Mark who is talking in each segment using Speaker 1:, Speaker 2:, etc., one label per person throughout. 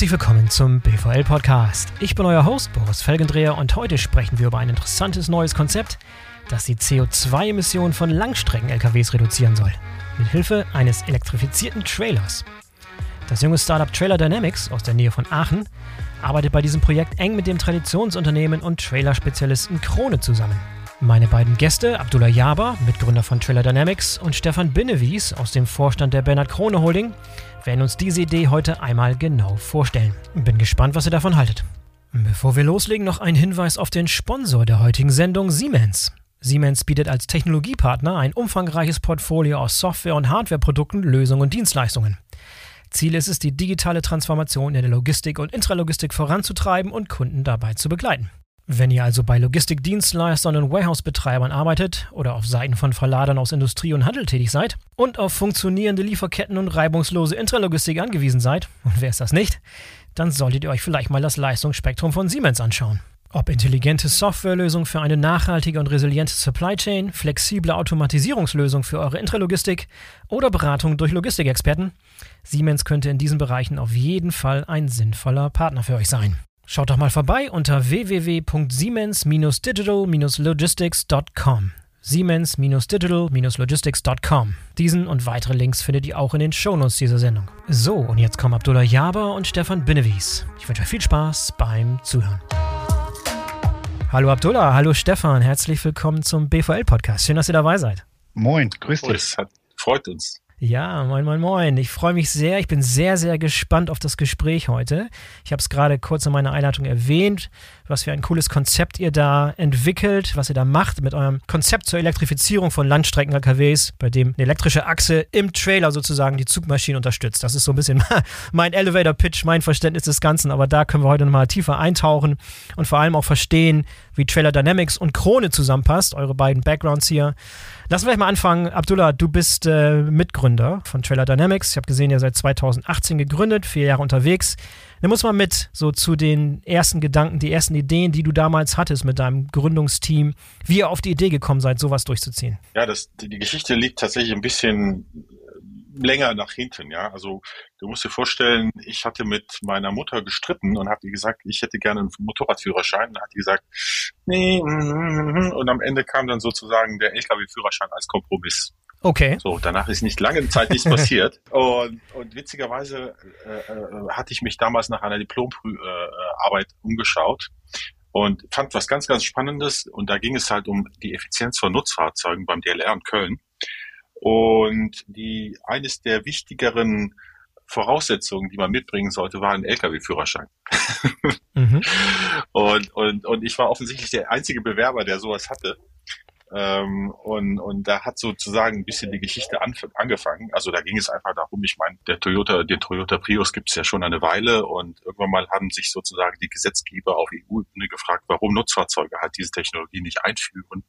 Speaker 1: Herzlich willkommen zum BVL Podcast. Ich bin euer Host Boris Felgendreher und heute sprechen wir über ein interessantes neues Konzept, das die CO2-Emissionen von Langstrecken-LKWs reduzieren soll. Mit Hilfe eines elektrifizierten Trailers. Das junge Startup Trailer Dynamics aus der Nähe von Aachen arbeitet bei diesem Projekt eng mit dem Traditionsunternehmen und Trailerspezialisten Krone zusammen. Meine beiden Gäste, Abdullah Jaber, Mitgründer von Trailer Dynamics, und Stefan Binnewies aus dem Vorstand der Bernhard Krone Holding, werden uns diese Idee heute einmal genau vorstellen. Bin gespannt, was ihr davon haltet. Bevor wir loslegen, noch ein Hinweis auf den Sponsor der heutigen Sendung, Siemens. Siemens bietet als Technologiepartner ein umfangreiches Portfolio aus Software- und Hardwareprodukten, Lösungen und Dienstleistungen. Ziel ist es, die digitale Transformation in der Logistik und Intralogistik voranzutreiben und Kunden dabei zu begleiten. Wenn ihr also bei Logistikdienstleistern und Warehouse-Betreibern arbeitet oder auf Seiten von Verladern aus Industrie und Handel tätig seid und auf funktionierende Lieferketten und reibungslose Intralogistik angewiesen seid, und wer ist das nicht, dann solltet ihr euch vielleicht mal das Leistungsspektrum von Siemens anschauen. Ob intelligente Softwarelösung für eine nachhaltige und resiliente Supply Chain, flexible Automatisierungslösung für eure Intralogistik oder Beratung durch Logistikexperten, Siemens könnte in diesen Bereichen auf jeden Fall ein sinnvoller Partner für euch sein. Schaut doch mal vorbei unter www.siemens-digital-logistics.com. Siemens-digital-logistics.com. Diesen und weitere Links findet ihr auch in den Shownotes dieser Sendung. So, und jetzt kommen Abdullah Jaber und Stefan Binnewies. Ich wünsche euch viel Spaß beim Zuhören. Hallo Abdullah, hallo Stefan, herzlich willkommen zum BVL-Podcast. Schön, dass ihr dabei seid.
Speaker 2: Moin, grüß dich. Freut uns.
Speaker 1: Ja, moin, moin, moin. Ich freue mich sehr. Ich bin sehr, sehr gespannt auf das Gespräch heute. Ich habe es gerade kurz in meiner Einleitung erwähnt, was für ein cooles Konzept ihr da entwickelt, was ihr da macht mit eurem Konzept zur Elektrifizierung von Landstrecken-LKWs, bei dem eine elektrische Achse im Trailer sozusagen die Zugmaschine unterstützt. Das ist so ein bisschen mein Elevator-Pitch, mein Verständnis des Ganzen, aber da können wir heute nochmal tiefer eintauchen und vor allem auch verstehen, wie Trailer Dynamics und Krone zusammenpasst, eure beiden Backgrounds hier. Lass uns mal anfangen. Abdullah, du bist äh, Mitgründer von Trailer Dynamics. Ich habe gesehen, ihr seid 2018 gegründet, vier Jahre unterwegs. Nimm uns mal mit so zu den ersten Gedanken, die ersten Ideen, die du damals hattest mit deinem Gründungsteam, wie ihr auf die Idee gekommen seid, sowas durchzuziehen.
Speaker 2: Ja, das, die, die Geschichte liegt tatsächlich ein bisschen länger nach hinten, ja. Also du musst dir vorstellen, ich hatte mit meiner Mutter gestritten und habe ihr gesagt, ich hätte gerne einen Motorradführerschein. Dann hat die gesagt, nee, mm, und am Ende kam dann sozusagen der LKW-Führerschein als Kompromiss.
Speaker 1: Okay.
Speaker 2: So, danach ist nicht lange Zeit nichts passiert. Und, und witzigerweise äh, äh, hatte ich mich damals nach einer Diplomarbeit äh, umgeschaut und fand was ganz, ganz Spannendes. Und da ging es halt um die Effizienz von Nutzfahrzeugen beim DLR in Köln. Und die eines der wichtigeren Voraussetzungen, die man mitbringen sollte, war ein Lkw-Führerschein. Mhm. und, und, und ich war offensichtlich der einzige Bewerber, der sowas hatte. Ähm, und, und da hat sozusagen ein bisschen die Geschichte an, angefangen. Also da ging es einfach darum, ich meine, der Toyota, den Toyota Prius gibt es ja schon eine Weile und irgendwann mal haben sich sozusagen die Gesetzgeber auf EU-Ebene gefragt, warum Nutzfahrzeuge halt diese Technologie nicht einführen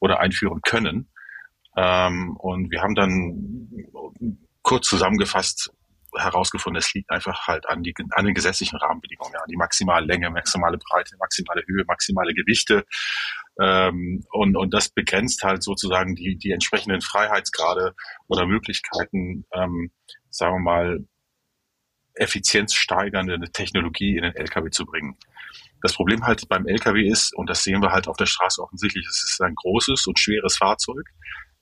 Speaker 2: oder einführen können. Ähm, und wir haben dann kurz zusammengefasst herausgefunden, es liegt einfach halt an, die, an den gesetzlichen Rahmenbedingungen, ja, die maximale Länge, maximale Breite, maximale Höhe, maximale Gewichte. Ähm, und, und das begrenzt halt sozusagen die, die entsprechenden Freiheitsgrade oder Möglichkeiten, ähm, sagen wir mal, effizienzsteigernde Technologie in den LKW zu bringen. Das Problem halt beim LKW ist, und das sehen wir halt auf der Straße offensichtlich, es ist ein großes und schweres Fahrzeug.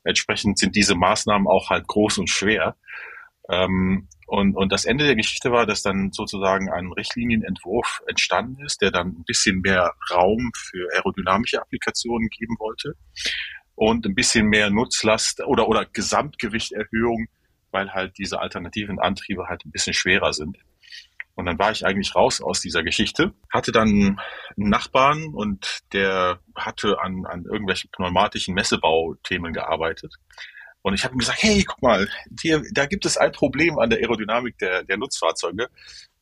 Speaker 2: Entsprechend sind diese Maßnahmen auch halt groß und schwer. Ähm, und, und das Ende der Geschichte war, dass dann sozusagen ein Richtlinienentwurf entstanden ist, der dann ein bisschen mehr Raum für aerodynamische Applikationen geben wollte und ein bisschen mehr Nutzlast oder, oder Gesamtgewichterhöhung, weil halt diese alternativen Antriebe halt ein bisschen schwerer sind. Und dann war ich eigentlich raus aus dieser Geschichte, hatte dann einen Nachbarn und der hatte an, an irgendwelchen pneumatischen Messebauthemen gearbeitet. Und ich habe ihm gesagt, hey, guck mal, hier, da gibt es ein Problem an der Aerodynamik der, der Nutzfahrzeuge.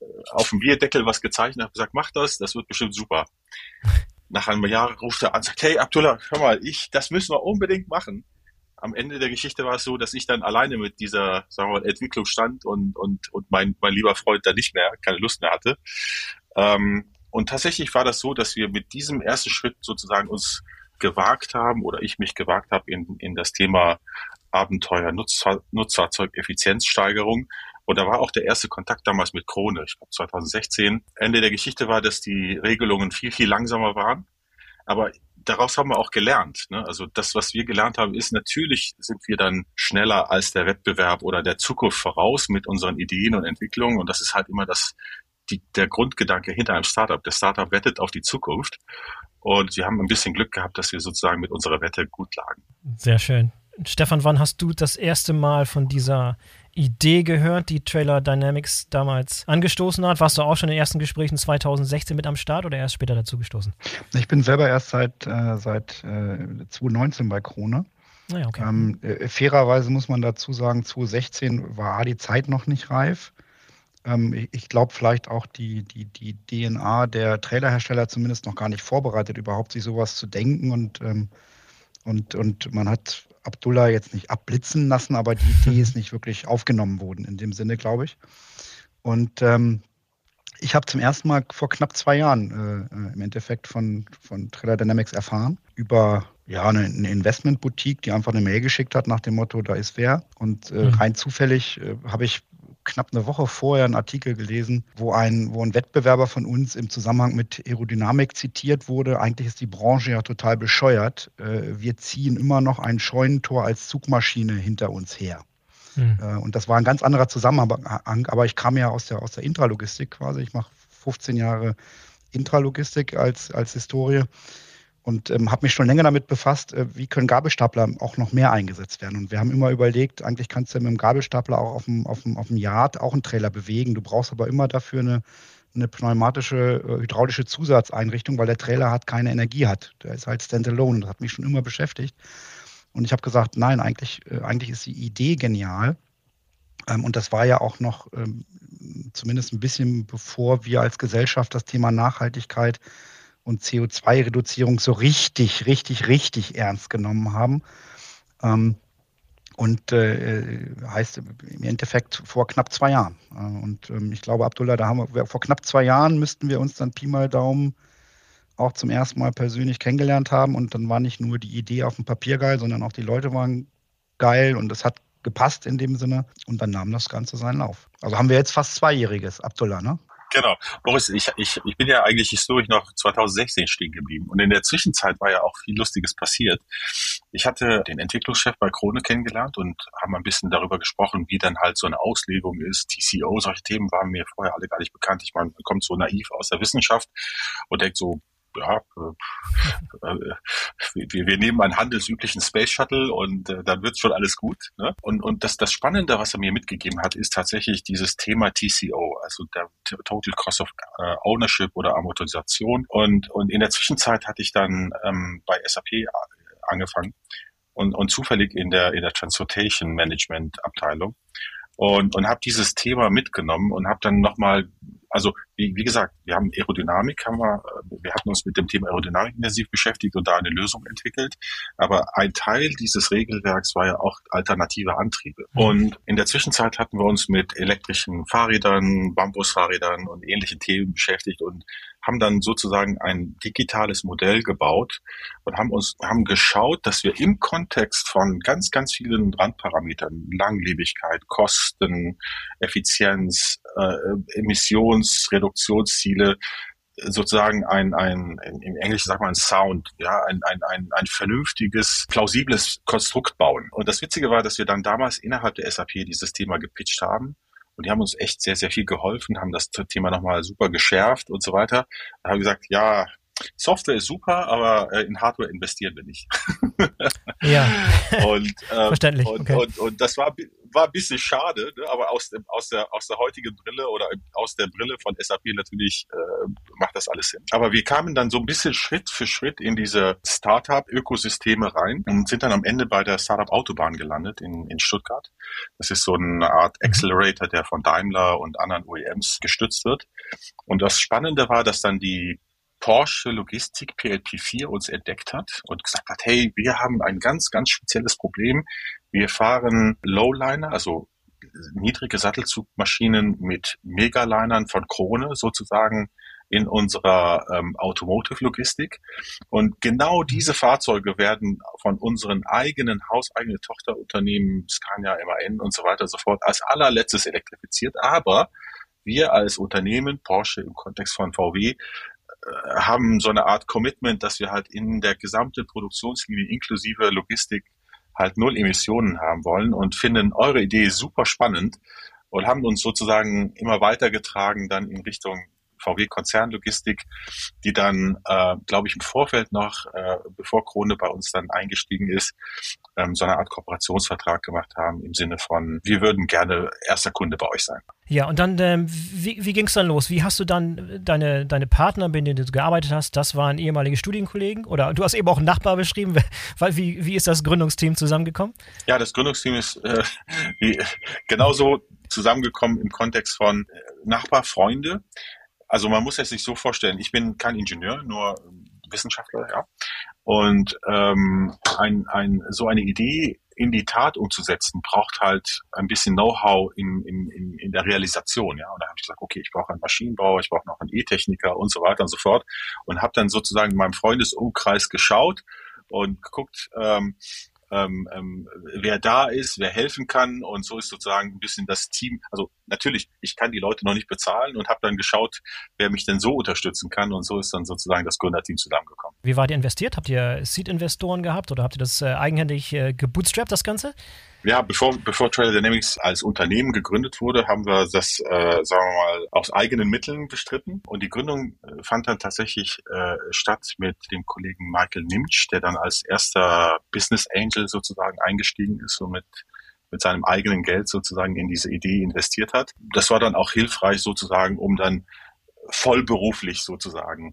Speaker 2: Äh, auf dem Bierdeckel was gezeichnet, habe gesagt, mach das, das wird bestimmt super. Nach einem Jahr ruft er an sagt, hey Abdullah, hör mal, ich, das müssen wir unbedingt machen am Ende der Geschichte war es so, dass ich dann alleine mit dieser, sagen wir mal, Entwicklung stand und, und, und mein, mein lieber Freund da nicht mehr, keine Lust mehr hatte. Ähm, und tatsächlich war das so, dass wir mit diesem ersten Schritt sozusagen uns gewagt haben oder ich mich gewagt habe in, in das Thema Abenteuer Nutzfahr Nutzfahrzeugeffizienzsteigerung. Und da war auch der erste Kontakt damals mit Krone, ich glaube 2016. Ende der Geschichte war, dass die Regelungen viel, viel langsamer waren. Aber daraus haben wir auch gelernt. Ne? Also das, was wir gelernt haben, ist natürlich sind wir dann schneller als der Wettbewerb oder der Zukunft voraus mit unseren Ideen und Entwicklungen. Und das ist halt immer das, die, der Grundgedanke hinter einem Startup. Der Startup wettet auf die Zukunft. Und wir haben ein bisschen Glück gehabt, dass wir sozusagen mit unserer Wette gut lagen.
Speaker 1: Sehr schön. Stefan, wann hast du das erste Mal von dieser Idee gehört, die Trailer Dynamics damals angestoßen hat? Warst du auch schon in den ersten Gesprächen 2016 mit am Start oder erst später dazu gestoßen?
Speaker 3: Ich bin selber erst seit, äh, seit äh, 2019 bei Krone. Ah ja, okay. ähm, äh, fairerweise muss man dazu sagen, 2016 war die Zeit noch nicht reif. Ähm, ich, ich glaube vielleicht auch die, die, die DNA der Trailerhersteller zumindest noch gar nicht vorbereitet, überhaupt sich sowas zu denken und ähm, und, und man hat Abdullah jetzt nicht abblitzen lassen, aber die Idee ist nicht wirklich aufgenommen worden in dem Sinne, glaube ich. Und ähm, ich habe zum ersten Mal vor knapp zwei Jahren äh, äh, im Endeffekt von, von Trailer Dynamics erfahren über ja, eine, eine Investmentboutique, die einfach eine Mail geschickt hat nach dem Motto, da ist wer. Und äh, mhm. rein zufällig äh, habe ich knapp eine Woche vorher einen Artikel gelesen, wo ein, wo ein Wettbewerber von uns im Zusammenhang mit Aerodynamik zitiert wurde. Eigentlich ist die Branche ja total bescheuert. Äh, wir ziehen immer noch ein Scheunentor als Zugmaschine hinter uns her. Hm. Äh, und das war ein ganz anderer Zusammenhang, aber ich kam ja aus der, aus der Intralogistik quasi. Ich mache 15 Jahre Intralogistik als, als Historie und ähm, habe mich schon länger damit befasst, äh, wie können Gabelstapler auch noch mehr eingesetzt werden. Und wir haben immer überlegt, eigentlich kannst du mit dem Gabelstapler auch auf dem, auf dem, auf dem Yard auch einen Trailer bewegen. Du brauchst aber immer dafür eine, eine pneumatische, äh, hydraulische Zusatzeinrichtung, weil der Trailer hat keine Energie hat. Der ist halt standalone. Das hat mich schon immer beschäftigt. Und ich habe gesagt, nein, eigentlich, äh, eigentlich ist die Idee genial. Ähm, und das war ja auch noch ähm, zumindest ein bisschen bevor wir als Gesellschaft das Thema Nachhaltigkeit und CO2-Reduzierung so richtig, richtig, richtig ernst genommen haben. Ähm, und äh, heißt im Endeffekt vor knapp zwei Jahren. Äh, und ähm, ich glaube, Abdullah, da haben wir vor knapp zwei Jahren müssten wir uns dann Pi mal Daumen auch zum ersten Mal persönlich kennengelernt haben. Und dann war nicht nur die Idee auf dem Papier geil, sondern auch die Leute waren geil und es hat gepasst in dem Sinne. Und dann nahm das Ganze seinen Lauf. Also haben wir jetzt fast Zweijähriges, Abdullah, ne?
Speaker 2: Genau. Boris, ich, ich, ich bin ja eigentlich historisch noch 2016 stehen geblieben. Und in der Zwischenzeit war ja auch viel Lustiges passiert. Ich hatte den Entwicklungschef bei Krone kennengelernt und haben ein bisschen darüber gesprochen, wie dann halt so eine Auslegung ist. TCO, solche Themen waren mir vorher alle gar nicht bekannt. Ich meine, man kommt so naiv aus der Wissenschaft und denkt so, ja, äh, äh, wir, wir nehmen einen handelsüblichen Space Shuttle und äh, dann wird schon alles gut. Ne? Und, und das, das Spannende, was er mir mitgegeben hat, ist tatsächlich dieses Thema TCO, also der Total Cost of äh, Ownership oder Amortisation. Und, und in der Zwischenzeit hatte ich dann ähm, bei SAP angefangen und, und zufällig in der, in der Transportation Management Abteilung und, und habe dieses Thema mitgenommen und habe dann nochmal also wie, wie gesagt, wir haben Aerodynamik, haben wir, wir hatten uns mit dem Thema Aerodynamik intensiv beschäftigt und da eine Lösung entwickelt. Aber ein Teil dieses Regelwerks war ja auch alternative Antriebe. Mhm. Und in der Zwischenzeit hatten wir uns mit elektrischen Fahrrädern, Bambusfahrrädern und ähnlichen Themen beschäftigt und haben dann sozusagen ein digitales Modell gebaut und haben uns haben geschaut, dass wir im Kontext von ganz ganz vielen Randparametern Langlebigkeit, Kosten, Effizienz, äh, Emissionsreduktionsziele sozusagen ein, ein, im Englischen sagt man ein Sound, ja, ein, ein, ein, ein vernünftiges, plausibles Konstrukt bauen. Und das Witzige war, dass wir dann damals innerhalb der SAP dieses Thema gepitcht haben und die haben uns echt sehr, sehr viel geholfen, haben das Thema nochmal super geschärft und so weiter. Da haben gesagt, ja, Software ist super, aber äh, in Hardware investieren wir nicht.
Speaker 1: ja.
Speaker 2: und, ähm,
Speaker 1: Verständlich.
Speaker 2: Und,
Speaker 1: okay.
Speaker 2: und, und, das war, war ein bisschen schade, ne? aber aus, dem, aus, der, aus der heutigen Brille oder aus der Brille von SAP natürlich äh, macht das alles Sinn. Aber wir kamen dann so ein bisschen Schritt für Schritt in diese Startup-Ökosysteme rein und sind dann am Ende bei der Startup Autobahn gelandet in, in Stuttgart. Das ist so eine Art mhm. Accelerator, der von Daimler und anderen OEMs gestützt wird. Und das Spannende war, dass dann die Porsche Logistik PLP4 uns entdeckt hat und gesagt hat, hey, wir haben ein ganz, ganz spezielles Problem. Wir fahren Lowliner, also niedrige Sattelzugmaschinen mit Megalinern von Krone sozusagen in unserer ähm, Automotive-Logistik. Und genau diese Fahrzeuge werden von unseren eigenen hauseigenen Tochterunternehmen, Scania, MAN und so weiter und so fort, als allerletztes elektrifiziert. Aber wir als Unternehmen, Porsche im Kontext von VW, haben so eine Art Commitment, dass wir halt in der gesamten Produktionslinie inklusive Logistik halt null Emissionen haben wollen und finden eure Idee super spannend und haben uns sozusagen immer weitergetragen dann in Richtung VW Konzernlogistik, die dann, äh, glaube ich, im Vorfeld noch, äh, bevor Krone bei uns dann eingestiegen ist, ähm, so eine Art Kooperationsvertrag gemacht haben im Sinne von, wir würden gerne erster Kunde bei euch sein.
Speaker 1: Ja, und dann, ähm, wie, wie ging es dann los? Wie hast du dann deine, deine Partner, mit denen du gearbeitet hast, das waren ehemalige Studienkollegen? Oder du hast eben auch einen Nachbar beschrieben. Weil, wie, wie ist das Gründungsteam zusammengekommen?
Speaker 2: Ja, das Gründungsteam ist äh, wie, genauso zusammengekommen im Kontext von äh, Nachbar, Freunde. Also man muss es sich so vorstellen, ich bin kein Ingenieur, nur Wissenschaftler, ja. Und ähm, ein, ein, so eine Idee in die Tat umzusetzen, braucht halt ein bisschen Know-how in, in, in, der Realisation. Ja? Und da habe ich gesagt, okay, ich brauche einen Maschinenbauer, ich brauche noch einen E-Techniker und so weiter und so fort. Und habe dann sozusagen in meinem Freundesumkreis geschaut und geguckt, ähm, ähm, ähm, wer da ist, wer helfen kann. Und so ist sozusagen ein bisschen das Team. Also natürlich, ich kann die Leute noch nicht bezahlen und habe dann geschaut, wer mich denn so unterstützen kann. Und so ist dann sozusagen das Gründerteam zusammengekommen.
Speaker 1: Wie wart ihr investiert? Habt ihr Seed-Investoren gehabt oder habt ihr das äh, eigenhändig äh, gebootstrapped, das Ganze?
Speaker 2: Ja, bevor, bevor Trailer Dynamics als Unternehmen gegründet wurde, haben wir das, äh, sagen wir mal, aus eigenen Mitteln bestritten. Und die Gründung äh, fand dann tatsächlich äh, statt mit dem Kollegen Michael Nimsch, der dann als erster Business Angel sozusagen eingestiegen ist und mit mit seinem eigenen Geld sozusagen in diese Idee investiert hat. Das war dann auch hilfreich sozusagen, um dann vollberuflich sozusagen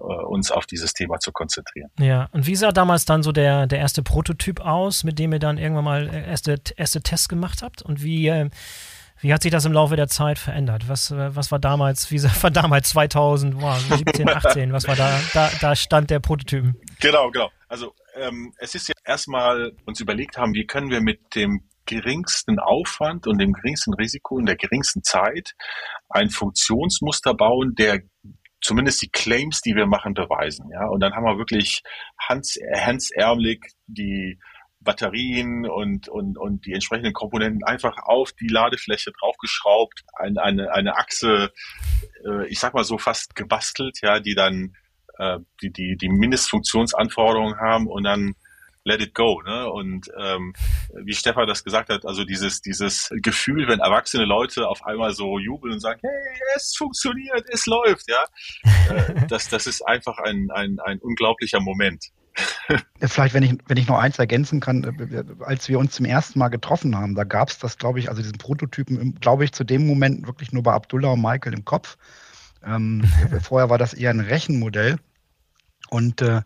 Speaker 2: uns auf dieses Thema zu konzentrieren.
Speaker 1: Ja, und wie sah damals dann so der, der erste Prototyp aus, mit dem ihr dann irgendwann mal äh, erste, erste Tests gemacht habt? Und wie, äh, wie hat sich das im Laufe der Zeit verändert? Was, was war damals, wie war damals 2017, 18? Was war da, da, da Stand der Prototypen?
Speaker 2: Genau, genau. Also ähm, es ist ja erstmal uns überlegt haben, wie können wir mit dem geringsten Aufwand und dem geringsten Risiko in der geringsten Zeit ein Funktionsmuster bauen, der zumindest die Claims, die wir machen, beweisen. Ja, und dann haben wir wirklich Hans, Hansärmelig die Batterien und, und, und die entsprechenden Komponenten einfach auf die Ladefläche draufgeschraubt, eine, eine, eine Achse, äh, ich sag mal so fast gebastelt, ja, die dann äh, die, die, die Mindestfunktionsanforderungen haben und dann let it go. Ne? Und ähm, wie Stefan das gesagt hat, also dieses, dieses Gefühl, wenn erwachsene Leute auf einmal so jubeln und sagen, hey, es funktioniert, es läuft, ja, äh, das, das ist einfach ein, ein, ein unglaublicher Moment.
Speaker 3: Vielleicht, wenn ich, wenn ich noch eins ergänzen kann, äh, als wir uns zum ersten Mal getroffen haben, da gab es das, glaube ich, also diesen Prototypen, glaube ich, zu dem Moment wirklich nur bei Abdullah und Michael im Kopf. Ähm, vorher war das eher ein Rechenmodell. Und äh,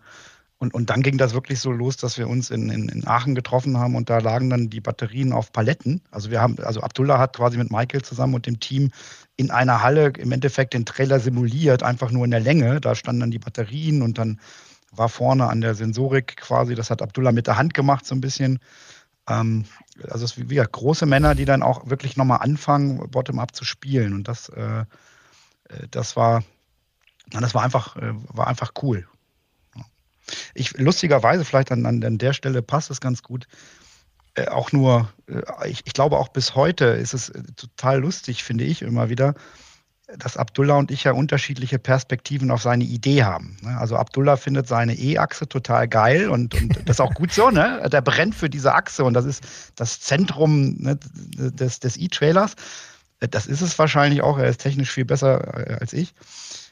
Speaker 3: und, und dann ging das wirklich so los, dass wir uns in, in, in Aachen getroffen haben und da lagen dann die Batterien auf Paletten. Also wir haben, also Abdullah hat quasi mit Michael zusammen und dem Team in einer Halle im Endeffekt den Trailer simuliert, einfach nur in der Länge. Da standen dann die Batterien und dann war vorne an der Sensorik quasi, das hat Abdullah mit der Hand gemacht so ein bisschen. Ähm, also es ist wie, wie große Männer, die dann auch wirklich nochmal anfangen, Bottom-up zu spielen. Und das, äh, äh das war, das war einfach, äh, war einfach cool. Ich, lustigerweise, vielleicht an, an der Stelle passt es ganz gut. Äh, auch nur, äh, ich, ich, glaube auch bis heute ist es äh, total lustig, finde ich immer wieder, dass Abdullah und ich ja unterschiedliche Perspektiven auf seine Idee haben. Ne? Also Abdullah findet seine E-Achse total geil und, und das ist auch gut so, ne? Der brennt für diese Achse und das ist das Zentrum ne, des, des E-Trailers. Das ist es wahrscheinlich auch, er ist technisch viel besser als ich.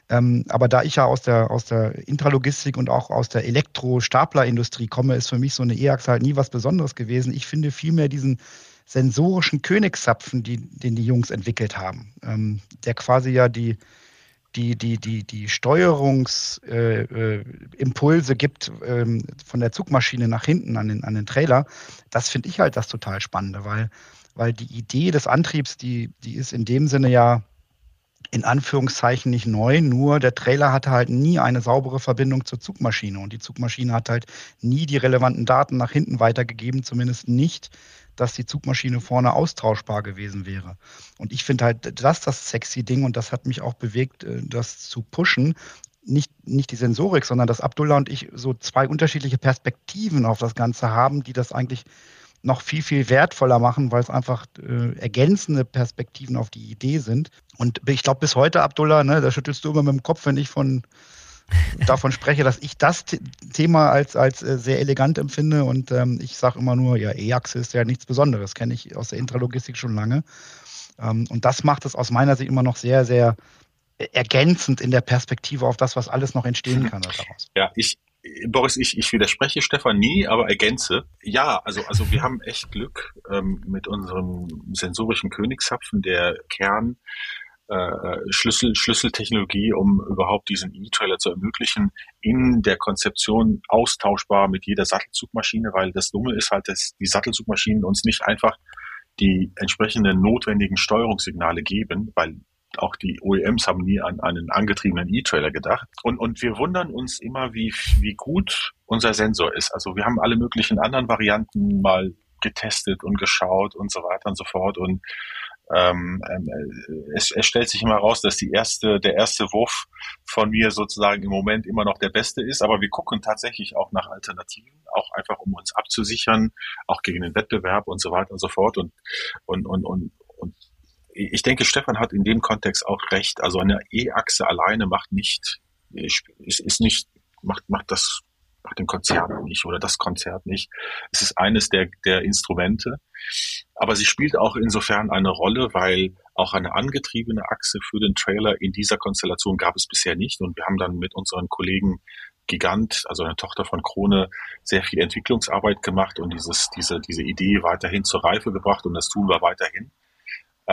Speaker 3: Ähm, aber da ich ja aus der, aus der Intralogistik und auch aus der Elektro-Staplerindustrie komme, ist für mich so eine E-Achse halt nie was Besonderes gewesen. Ich finde vielmehr diesen sensorischen Königszapfen, die, den die Jungs entwickelt haben, ähm, der quasi ja die, die, die, die, die Steuerungsimpulse äh, äh, gibt ähm, von der Zugmaschine nach hinten an den, an den Trailer, das finde ich halt das total Spannende, weil, weil die Idee des Antriebs, die, die ist in dem Sinne ja in Anführungszeichen nicht neu, nur der Trailer hatte halt nie eine saubere Verbindung zur Zugmaschine und die Zugmaschine hat halt nie die relevanten Daten nach hinten weitergegeben, zumindest nicht, dass die Zugmaschine vorne austauschbar gewesen wäre. Und ich finde halt das das sexy Ding und das hat mich auch bewegt, äh, das zu pushen. Nicht, nicht die Sensorik, sondern dass Abdullah und ich so zwei unterschiedliche Perspektiven auf das Ganze haben, die das eigentlich noch viel, viel wertvoller machen, weil es einfach äh, ergänzende Perspektiven auf die Idee sind. Und ich glaube, bis heute, Abdullah, ne, da schüttelst du immer mit dem Kopf, wenn ich von davon spreche, dass ich das Thema als, als äh, sehr elegant empfinde. Und ähm, ich sage immer nur, ja, E-Achse ist ja nichts Besonderes, kenne ich aus der Intralogistik schon lange. Ähm, und das macht es aus meiner Sicht immer noch sehr, sehr ergänzend in der Perspektive auf das, was alles noch entstehen kann daraus.
Speaker 2: Ja, ich, Boris, ich, ich widerspreche Stefan nie, aber ergänze. Ja, also, also wir haben echt Glück ähm, mit unserem sensorischen Königshapfen, der Kern äh, Schlüssel, Schlüsseltechnologie, um überhaupt diesen E-Trailer zu ermöglichen, in der Konzeption austauschbar mit jeder Sattelzugmaschine, weil das Dumme ist halt, dass die Sattelzugmaschinen uns nicht einfach die entsprechenden notwendigen Steuerungssignale geben, weil auch die OEMs haben nie an einen angetriebenen E-Trailer gedacht. Und, und wir wundern uns immer, wie, wie gut unser Sensor ist. Also wir haben alle möglichen anderen Varianten mal getestet und geschaut und so weiter und so fort. Und ähm, ähm es, es stellt sich immer raus, dass die erste, der erste Wurf von mir sozusagen im Moment immer noch der beste ist. Aber wir gucken tatsächlich auch nach Alternativen, auch einfach um uns abzusichern, auch gegen den Wettbewerb und so weiter und so fort. Und, und, und, und, und ich denke, Stefan hat in dem Kontext auch recht. Also eine E-Achse alleine macht nicht, ist, ist nicht, macht, macht das, macht den Konzert nicht oder das Konzert nicht. Es ist eines der, der Instrumente. Aber sie spielt auch insofern eine Rolle, weil auch eine angetriebene Achse für den Trailer in dieser Konstellation gab es bisher nicht. Und wir haben dann mit unseren Kollegen Gigant, also eine Tochter von Krone, sehr viel Entwicklungsarbeit gemacht und dieses, diese, diese Idee weiterhin zur Reife gebracht und das tun wir weiterhin.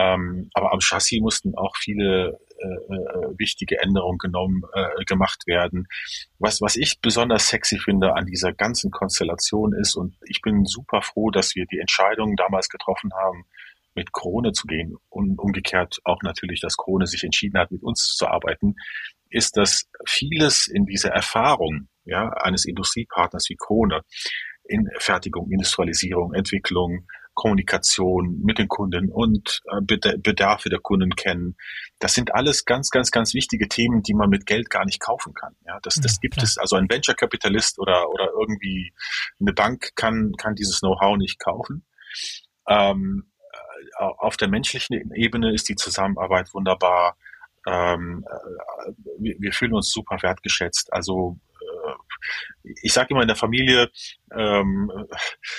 Speaker 2: Ähm, aber am Chassis mussten auch viele äh, äh, wichtige Änderungen genommen, äh, gemacht werden. Was, was ich besonders sexy finde an dieser ganzen Konstellation ist, und ich bin super froh, dass wir die Entscheidung damals getroffen haben, mit Krone zu gehen und umgekehrt auch natürlich, dass Krone sich entschieden hat, mit uns zu arbeiten, ist, dass vieles in dieser Erfahrung ja, eines Industriepartners wie Krone in Fertigung, Industrialisierung, Entwicklung, Kommunikation mit den Kunden und äh, Bedarfe der Kunden kennen. Das sind alles ganz, ganz, ganz wichtige Themen, die man mit Geld gar nicht kaufen kann. Ja, das, das ja, gibt klar. es. Also ein Venture-Kapitalist oder, oder irgendwie eine Bank kann, kann dieses Know-how nicht kaufen. Ähm, äh, auf der menschlichen Ebene ist die Zusammenarbeit wunderbar. Ähm, äh, wir, wir fühlen uns super wertgeschätzt. Also ich sage immer in der Familie, ähm,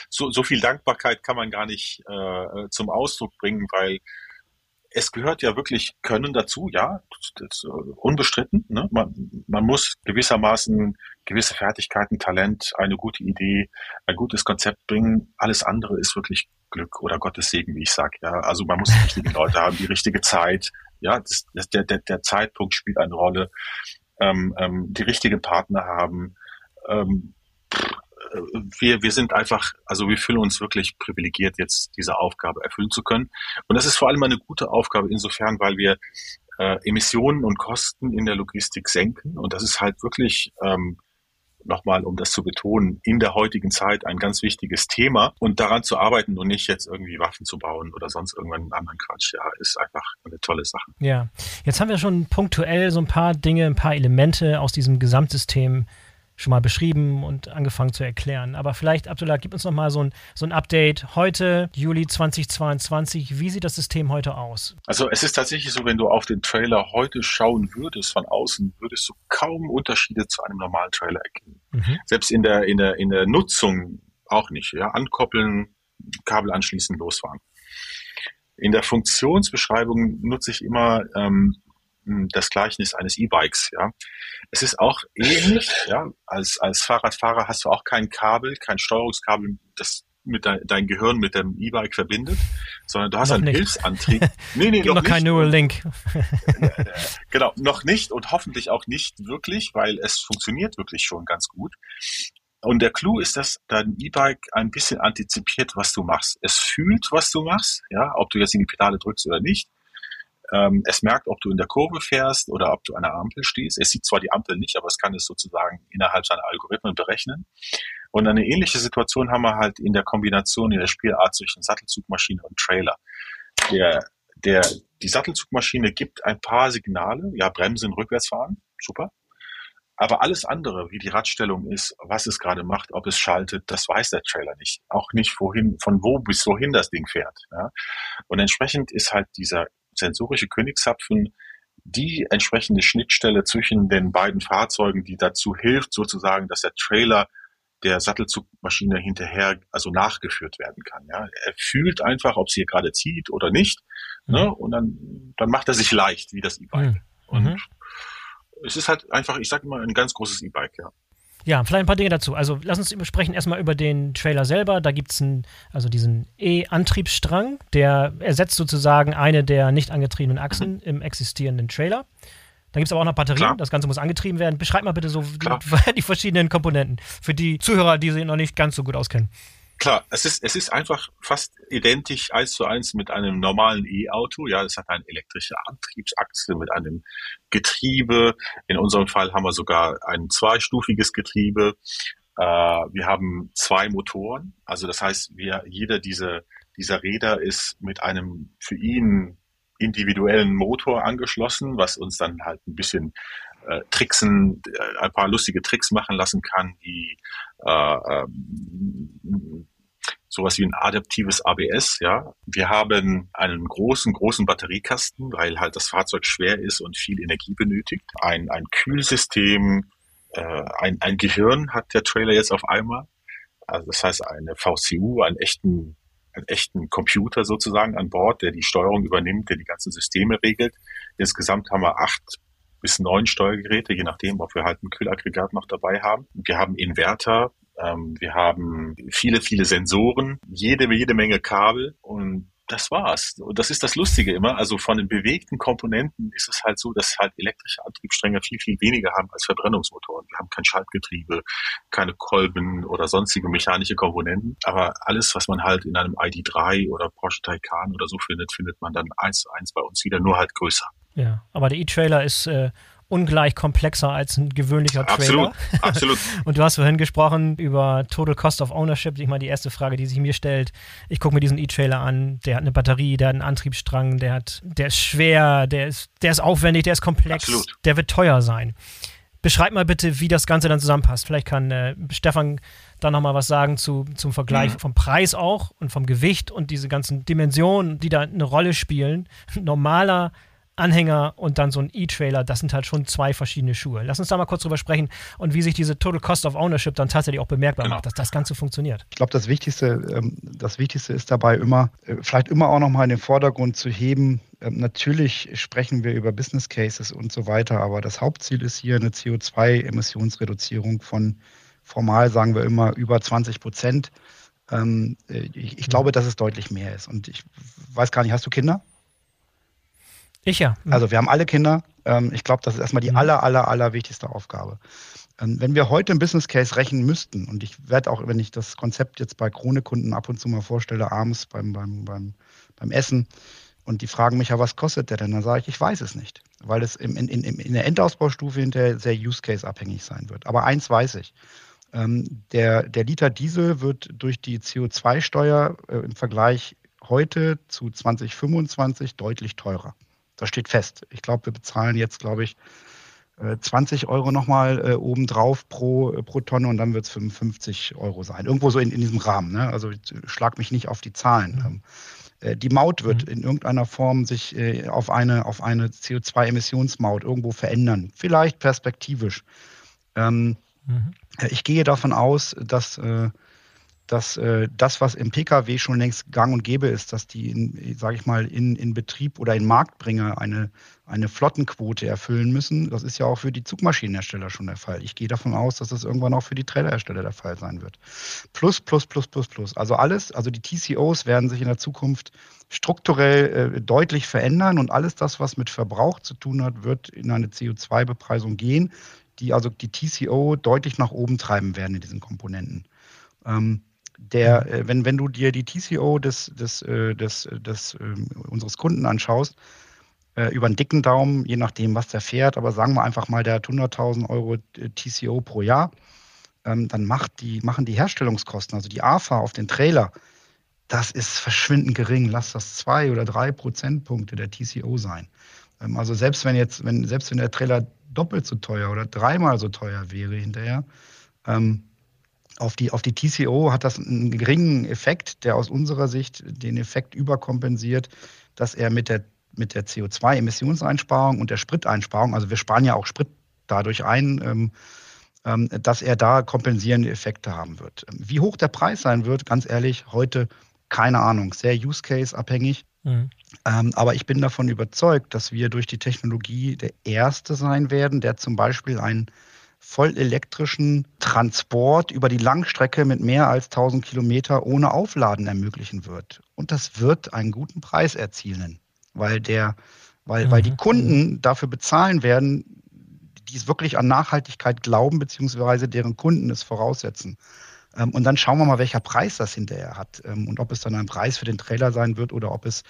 Speaker 2: so, so viel Dankbarkeit kann man gar nicht äh, zum Ausdruck bringen, weil es gehört ja wirklich Können dazu, ja, das, unbestritten. Ne? Man, man muss gewissermaßen gewisse Fertigkeiten, Talent, eine gute Idee, ein gutes Konzept bringen. Alles andere ist wirklich Glück oder Gottes Segen, wie ich sage. Ja, also man muss die richtigen Leute haben, die richtige Zeit. Ja, das, das, der, der, der Zeitpunkt spielt eine Rolle. Ähm, ähm, die richtigen Partner haben ähm, wir, wir sind einfach, also wir fühlen uns wirklich privilegiert, jetzt diese Aufgabe erfüllen zu können. Und das ist vor allem eine gute Aufgabe insofern, weil wir äh, Emissionen und Kosten in der Logistik senken. Und das ist halt wirklich, ähm, nochmal, um das zu betonen, in der heutigen Zeit ein ganz wichtiges Thema. Und daran zu arbeiten und nicht jetzt irgendwie Waffen zu bauen oder sonst irgendeinen anderen Quatsch, ja, ist einfach eine tolle Sache.
Speaker 1: Ja, jetzt haben wir schon punktuell so ein paar Dinge, ein paar Elemente aus diesem Gesamtsystem schon mal beschrieben und angefangen zu erklären. Aber vielleicht, Abdullah, gib uns noch mal so ein, so ein Update. Heute, Juli 2022, wie sieht das System heute aus?
Speaker 2: Also es ist tatsächlich so, wenn du auf den Trailer heute schauen würdest von außen, würdest du kaum Unterschiede zu einem normalen Trailer erkennen. Mhm. Selbst in der, in, der, in der Nutzung auch nicht. Ja? Ankoppeln, Kabel anschließen, losfahren. In der Funktionsbeschreibung nutze ich immer ähm, das Gleichnis eines E-Bikes, ja. Es ist auch ähnlich, ja. Als, als Fahrradfahrer hast du auch kein Kabel, kein Steuerungskabel, das mit dein, dein Gehirn mit dem E-Bike verbindet, sondern du hast noch einen nicht. Hilfsantrieb.
Speaker 1: Nee, nee, noch, noch kein Neuralink.
Speaker 2: genau, noch nicht und hoffentlich auch nicht wirklich, weil es funktioniert wirklich schon ganz gut. Und der Clou ist, dass dein E-Bike ein bisschen antizipiert, was du machst. Es fühlt, was du machst, ja, ob du jetzt in die Pedale drückst oder nicht Ähm, es merkt, ob du in der Kurve fährst oder ob du an der Ampel stehst. Es sieht zwar die Ampel nicht, aber es kann es sozusagen innerhalb seiner Algorithmen berechnen. Und eine ähnliche Situation haben wir halt in der Kombination in der Spielart zwischen Sattelzugmaschine und Trailer. Der, der, die Sattelzugmaschine gibt ein paar Signale, ja, Bremsen, Rückwärtsfahren, super. Aber alles andere, wie die Radstellung ist, was es gerade macht, ob es schaltet, das weiß der Trailer nicht. Auch nicht wohin, von wo bis wohin das Ding fährt. Ja. Und entsprechend ist halt dieser sensorische Königshapfen die entsprechende Schnittstelle zwischen den beiden Fahrzeugen, die dazu hilft, sozusagen, dass der Trailer der Sattelzugmaschine hinterher, also nachgeführt werden kann. Ja. Er fühlt einfach, ob sie gerade zieht oder nicht, ne, mhm. ne, und dann, dann macht er sich leicht, wie das E-Bike. Mhm. Und mhm. es ist halt einfach, ich sage immer, ein ganz großes E-Bike, ja.
Speaker 1: Ja, vielleicht ein paar Dinge dazu. Also lass uns sprechen erstmal über den Trailer selber. Da gibt es also diesen E-Antriebsstrang, der ersetzt sozusagen eine der nicht angetriebenen Achsen mhm. im existierenden Trailer. Da gibt es aber auch noch Batterien, Klar. das Ganze muss angetrieben werden. Beschreib mal bitte so die, die, verschiedenen Komponenten für die Zuhörer, die sich noch nicht ganz so gut auskennen.
Speaker 2: Klar, es ist, es ist einfach fast identisch eins zu eins mit einem normalen E-Auto. Ja, es hat eine elektrische Antriebsachse mit einem Getriebe. In unserem Fall haben wir sogar ein zweistufiges Getriebe. Äh, wir haben zwei Motoren. Also das heißt, wir, jeder dieser, dieser Räder ist mit einem für ihn individuellen Motor angeschlossen, was uns dann halt ein bisschen äh, tricksen, äh, ein paar lustige Tricks machen lassen kann, wie äh, ähm, sowas wie ein adaptives ABS, ja. Wir haben einen großen, großen Batteriekasten, weil halt das Fahrzeug schwer ist und viel Energie benötigt. Ein, ein Kühlsystem, äh, ein, ein Gehirn hat der Trailer jetzt auf einmal. Also das heißt eine VCU, einen echten einen echten Computer sozusagen an Bord, der die Steuerung übernimmt, der die ganzen Systeme regelt. Insgesamt haben wir acht bis neun Steuergeräte, je nachdem, ob wir halt ein Kühlaggregat noch dabei haben. Wir haben Inverter, ähm, wir haben viele, viele Sensoren, jede, jede Menge Kabel und das war's. Und das ist das Lustige immer. Also von den bewegten Komponenten ist es halt so, dass halt elektrische Antriebsstränge viel, viel weniger haben als Verbrennungsmotoren. Wir haben kein Schaltgetriebe, keine Kolben oder sonstige mechanische Komponenten. Aber alles, was man halt in einem ID3 oder Porsche Taycan oder so findet, findet man dann eins zu eins bei uns wieder, nur halt größer.
Speaker 1: Ja, aber der E-Trailer ist äh, ungleich komplexer als ein gewöhnlicher Trailer.
Speaker 2: Absolut, absolut.
Speaker 1: Und du hast vorhin gesprochen über Total Cost of Ownership. Ich meine, die erste Frage, die sich mir stellt, ich gucke mir diesen E-Trailer an, der hat eine Batterie, der hat einen Antriebsstrang, der hat, der ist schwer, der ist, der ist aufwendig, der ist komplex, absolut. der wird teuer sein. Beschreib mal bitte, wie das Ganze dann zusammenpasst. Vielleicht kann äh, Stefan da nochmal was sagen zu, zum Vergleich mhm. vom Preis auch und vom Gewicht und diese ganzen Dimensionen, die da eine Rolle spielen. Normaler Anhänger und dann so ein E-Trailer, das sind halt schon zwei verschiedene Schuhe. Lass uns da mal kurz drüber sprechen und wie sich diese Total Cost of Ownership dann tatsächlich auch bemerkbar genau. macht, dass das Ganze funktioniert.
Speaker 3: Ich glaube, das Wichtigste, ähm, das Wichtigste ist dabei immer, äh, vielleicht immer auch nochmal in den Vordergrund zu heben. Ähm, natürlich sprechen wir über Business Cases und so weiter, aber das Hauptziel ist hier eine CO2-Emissionsreduzierung von formal, sagen wir immer, über 20 Prozent. Ähm, äh, ich, ich glaube, dass es deutlich mehr ist. Und ich weiß gar nicht, hast du Kinder?
Speaker 1: Ich ja.
Speaker 3: Mhm. Also wir haben alle Kinder. Ähm, ich glaube, das ist erstmal die mhm. aller, aller, aller wichtigste Aufgabe. Ähm, wenn wir heute ein Business Case rechnen müssten, und ich werde auch, wenn ich das Konzept jetzt bei Krone-Kunden ab und zu mal vorstelle, abends beim, beim, beim, beim Essen, und die fragen mich ja, was kostet der denn? Dann sage ich, ich weiß es nicht, weil es in, in, in der Endausbaustufe hinterher sehr Use Case abhängig sein wird. Aber eins weiß ich. Ähm, der, der Liter Diesel wird durch die CO2-Steuer äh, im Vergleich heute zu 2025 deutlich teurer. Das steht fest. Ich glaube, wir bezahlen jetzt, glaube ich, 20 äh, Euro nochmal äh, obendrauf pro, äh, pro Tonne und dann wird es 55 Euro sein. Irgendwo so in, in diesem Rahmen. Ne? Also schlag mich nicht auf die Zahlen. Mhm. Ähm, äh, die Maut wird mhm. in irgendeiner Form sich äh, auf eine, auf eine CO2-Emissionsmaut irgendwo verändern. Vielleicht perspektivisch. Ähm, mhm. Ich gehe davon aus, dass äh, dass äh, das, was im Pkw schon längst gang und gäbe ist, dass die, sage ich mal, in, in Betrieb oder in Marktbringer eine, eine Flottenquote erfüllen müssen. Das ist ja auch für die Zugmaschinenhersteller schon der Fall. Ich gehe davon aus, dass das irgendwann auch für die Trailerhersteller der Fall sein wird. Plus, plus, plus, plus, plus. Also alles, also die TCOs werden sich in der Zukunft strukturell äh, deutlich verändern und alles das, was mit Verbrauch zu tun hat, wird in eine CO2-Bepreisung gehen, die also die TCO deutlich nach oben treiben werden in diesen Komponenten. Ähm, der, mhm. äh, wenn, wenn du dir die TCO des, des, äh, des, des, äh, unseres Kunden anschaust, äh, über einen dicken Daumen, je nachdem, was der fährt, aber sagen wir einfach mal, der hat 100.000 Euro äh, TCO pro Jahr, ähm, dann macht die, machen die Herstellungskosten, also die AFA auf den Trailer, das ist verschwindend gering. Lass das zwei oder drei Prozentpunkte der TCO sein. Ähm, also selbst wenn jetzt, wenn, selbst wenn der Trailer doppelt so teuer oder dreimal so teuer wäre hinterher, ähm, auf die, auf die TCO hat das einen geringen Effekt, der aus unserer Sicht den Effekt überkompensiert, dass er mit der, mit der CO2-Emissionseinsparung und der Spriteinsparung, also wir sparen ja auch Sprit dadurch ein, ähm, ähm, dass er da kompensierende Effekte haben wird. Wie hoch der Preis sein wird, ganz ehrlich, heute keine Ahnung, sehr Use Case abhängig. Mhm. Ähm, aber ich bin davon überzeugt, dass wir durch die Technologie der Erste sein werden, der zum Beispiel einen vollelektrischen Transport über die Langstrecke mit mehr als 1000 Kilometer ohne Aufladen ermöglichen wird. Und das wird einen guten Preis erzielen, weil, der, weil, mhm. weil die mhm. Kunden dafür bezahlen werden, die es wirklich an Nachhaltigkeit glauben, beziehungsweise deren Kunden es voraussetzen. Ähm, und dann schauen wir mal, welcher Preis das hinterher hat ähm, und ob es dann ein Preis für den Trailer sein wird oder ob es,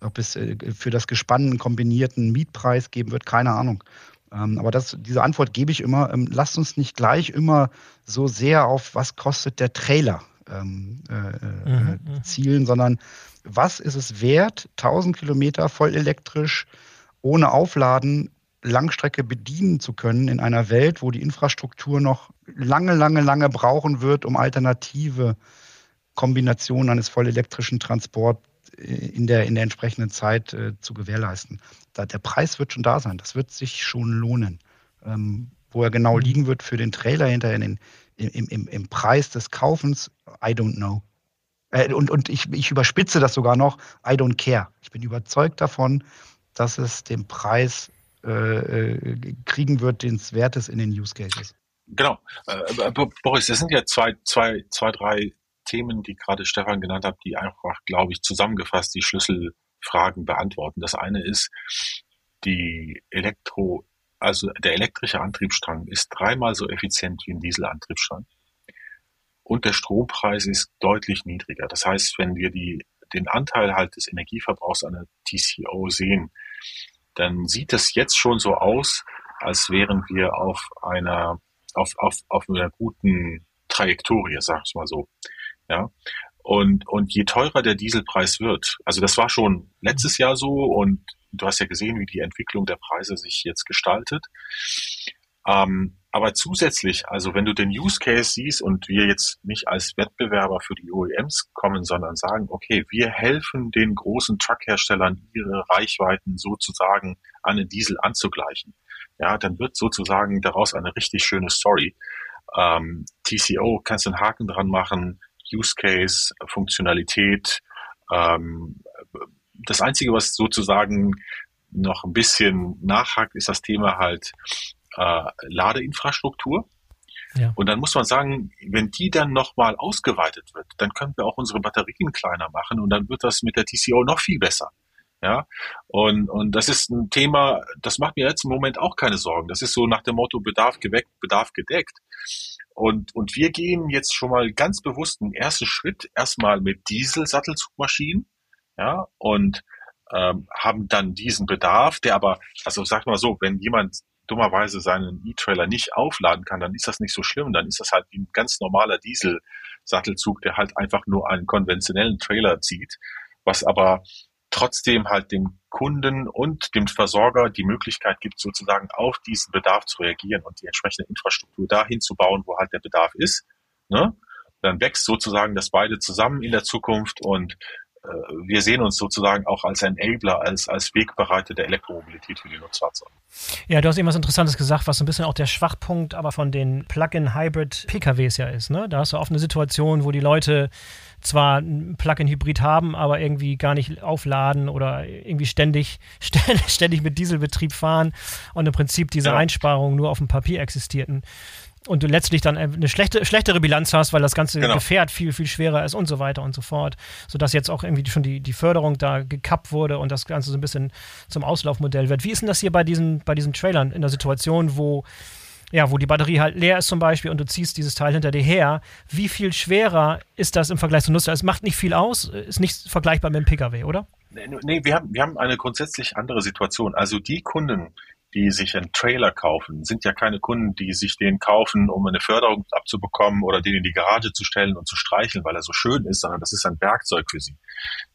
Speaker 3: ob es äh, für das Gespann einen kombinierten Mietpreis geben wird, keine Ahnung. Ähm, aber das, diese Antwort gebe ich immer. lasst uns nicht gleich immer so sehr auf, was kostet der Trailer ähm, äh, äh mhm, mhm, zielen, sondern was ist es wert, 1000 Kilometer voll elektrisch ohne Aufladen Langstrecke bedienen zu können in einer Welt, wo die Infrastruktur noch lange, lange, lange brauchen wird, um alternative Kombinationen eines vollelektrischen Transports äh, in der, in der entsprechenden Zeit äh, zu gewährleisten. Da, der Preis wird schon da sein, das wird sich schon lohnen. Ähm, wo er genau mhm. liegen wird für den Trailer hinterher in im, im, im Preis des Kaufens, I don't know. Äh, und und ich, ich überspitze das sogar noch, I don't care. Ich bin überzeugt davon, dass es den Preis äh, äh, kriegen wird, den es wert ist in den Use Cases.
Speaker 2: Genau. Äh, Boris, das sind ja zwei, zwei, zwei, drei Themen, die gerade Stefan genannt hat, die einfach, glaube ich, zusammengefasst die Schlüsselfragen beantworten. Das eine ist, die Elektro, also der elektrische Antriebsstrang ist dreimal so effizient wie ein Dieselantriebsstrang. Und der Strompreis ist deutlich niedriger. Das heißt, wenn wir die, den Anteil halt des Energieverbrauchs an der TCO sehen, dann sieht es jetzt schon so aus, als wären wir auf einer, auf, auf, auf einer guten Trajektorie, sag ich mal so. Ja. Und, und je teurer der Dieselpreis wird, also das war schon letztes Jahr so und du hast ja gesehen, wie die Entwicklung der Preise sich jetzt gestaltet. Ähm, aber zusätzlich, also wenn du den Use Case siehst und wir jetzt nicht als Wettbewerber für die OEMs kommen, sondern sagen, okay, wir helfen den großen Truckherstellern, ihre Reichweiten sozusagen an den Diesel anzugleichen, ja, dann wird sozusagen daraus eine richtig schöne Story. Ähm, TCO kannst du einen Haken dran machen, Use Case, Funktionalität. Ähm, das Einzige, was sozusagen noch ein bisschen nachhakt, ist das Thema halt äh, Ladeinfrastruktur. Ja. Und dann muss man sagen, wenn die dann nochmal ausgeweitet wird, dann können wir auch unsere Batterien kleiner machen und dann wird das mit der TCO noch viel besser. Ja, und, und das ist ein Thema, das macht mir jetzt im Moment auch keine Sorgen. Das ist so nach dem Motto Bedarf geweckt, Bedarf gedeckt. Und, und wir gehen jetzt schon mal ganz bewusst einen ersten Schritt erstmal mit Diesel-Sattelzugmaschinen, ja, und ähm, haben dann diesen Bedarf, der aber, also sag mal so, wenn jemand dummerweise seinen E-Trailer nicht aufladen kann, dann ist das nicht so schlimm. Dann ist das halt wie ein ganz normaler Diesel-Sattelzug, der halt einfach nur einen konventionellen Trailer zieht, was aber trotzdem halt dem Kunden und dem Versorger die Möglichkeit gibt, sozusagen auf diesen Bedarf zu reagieren und die entsprechende Infrastruktur dahin zu bauen, wo halt der Bedarf ist. Ne? Dann wächst sozusagen das beide zusammen in der Zukunft und äh, wir sehen uns sozusagen auch als Enabler, als, als Wegbereiter der Elektromobilität für die Nutzfahrzeuge.
Speaker 1: Ja, du hast eben was Interessantes gesagt, was ein bisschen auch der Schwachpunkt aber von den Plug-in-Hybrid-PKWs ja ist. Ne? Da hast du oft eine Situation, wo die Leute zwar ein Plug-in-Hybrid haben, aber irgendwie gar nicht aufladen oder irgendwie ständig, ständig mit Dieselbetrieb fahren und im Prinzip diese ja. Einsparungen nur auf dem Papier existierten und du letztlich dann eine schlechte, schlechtere Bilanz hast, weil das ganze genau. Gefährt viel, viel schwerer ist und so weiter und so fort. Sodass jetzt auch irgendwie schon die, die Förderung da gekappt wurde und das Ganze so ein bisschen zum Auslaufmodell wird. Wie ist denn das hier bei diesen, bei diesen Trailern in der Situation, wo ja, wo die Batterie halt leer ist zum Beispiel und du ziehst dieses Teil hinter dir her, wie viel schwerer ist das im Vergleich zum Nutzer? Es macht nicht viel aus, ist nicht vergleichbar mit dem Pkw, oder?
Speaker 2: Nee, wir haben, wir haben eine grundsätzlich andere Situation. Also die Kunden, die sich einen Trailer kaufen, sind ja keine Kunden, die sich den kaufen, um eine Förderung abzubekommen oder den in die Garage zu stellen und zu streicheln, weil er so schön ist, sondern das ist ein Werkzeug für sie.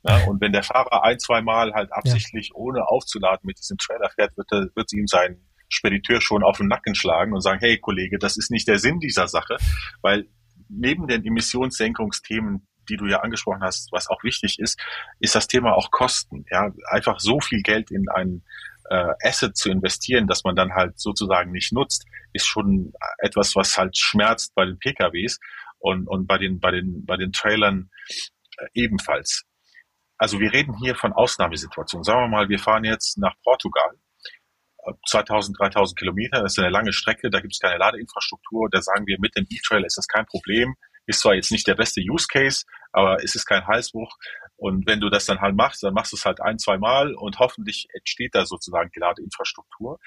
Speaker 2: Ja, und wenn der Fahrer ein, zwei Mal halt absichtlich, ja. ohne aufzuladen, mit diesem Trailer fährt, wird, er, wird sie ihm sein Spediteur schon auf den Nacken schlagen und sagen, hey Kollege, das ist nicht der Sinn dieser Sache, weil neben den Emissionssenkungsthemen, die du ja angesprochen hast, was auch wichtig ist, ist das Thema auch Kosten. Ja, einfach so viel Geld in einen äh, Asset zu investieren, dass man dann halt sozusagen nicht nutzt, ist schon etwas, was halt schmerzt bei den PKWs und, und bei den, bei den, bei den Trailern äh, ebenfalls. Also wir reden hier von Ausnahmesituationen. Sagen wir mal, wir fahren jetzt nach Portugal 2000, 3000 Kilometer, das ist eine lange Strecke, da gibt es keine Ladeinfrastruktur. Da sagen wir, mit dem E-Trail ist das kein Problem. Ist zwar jetzt nicht der beste Use Case, aber es ist kein Halsbruch. Und wenn du das dann halt machst, dann machst du es halt ein, zwei Mal und hoffentlich entsteht da sozusagen die Ladeinfrastruktur.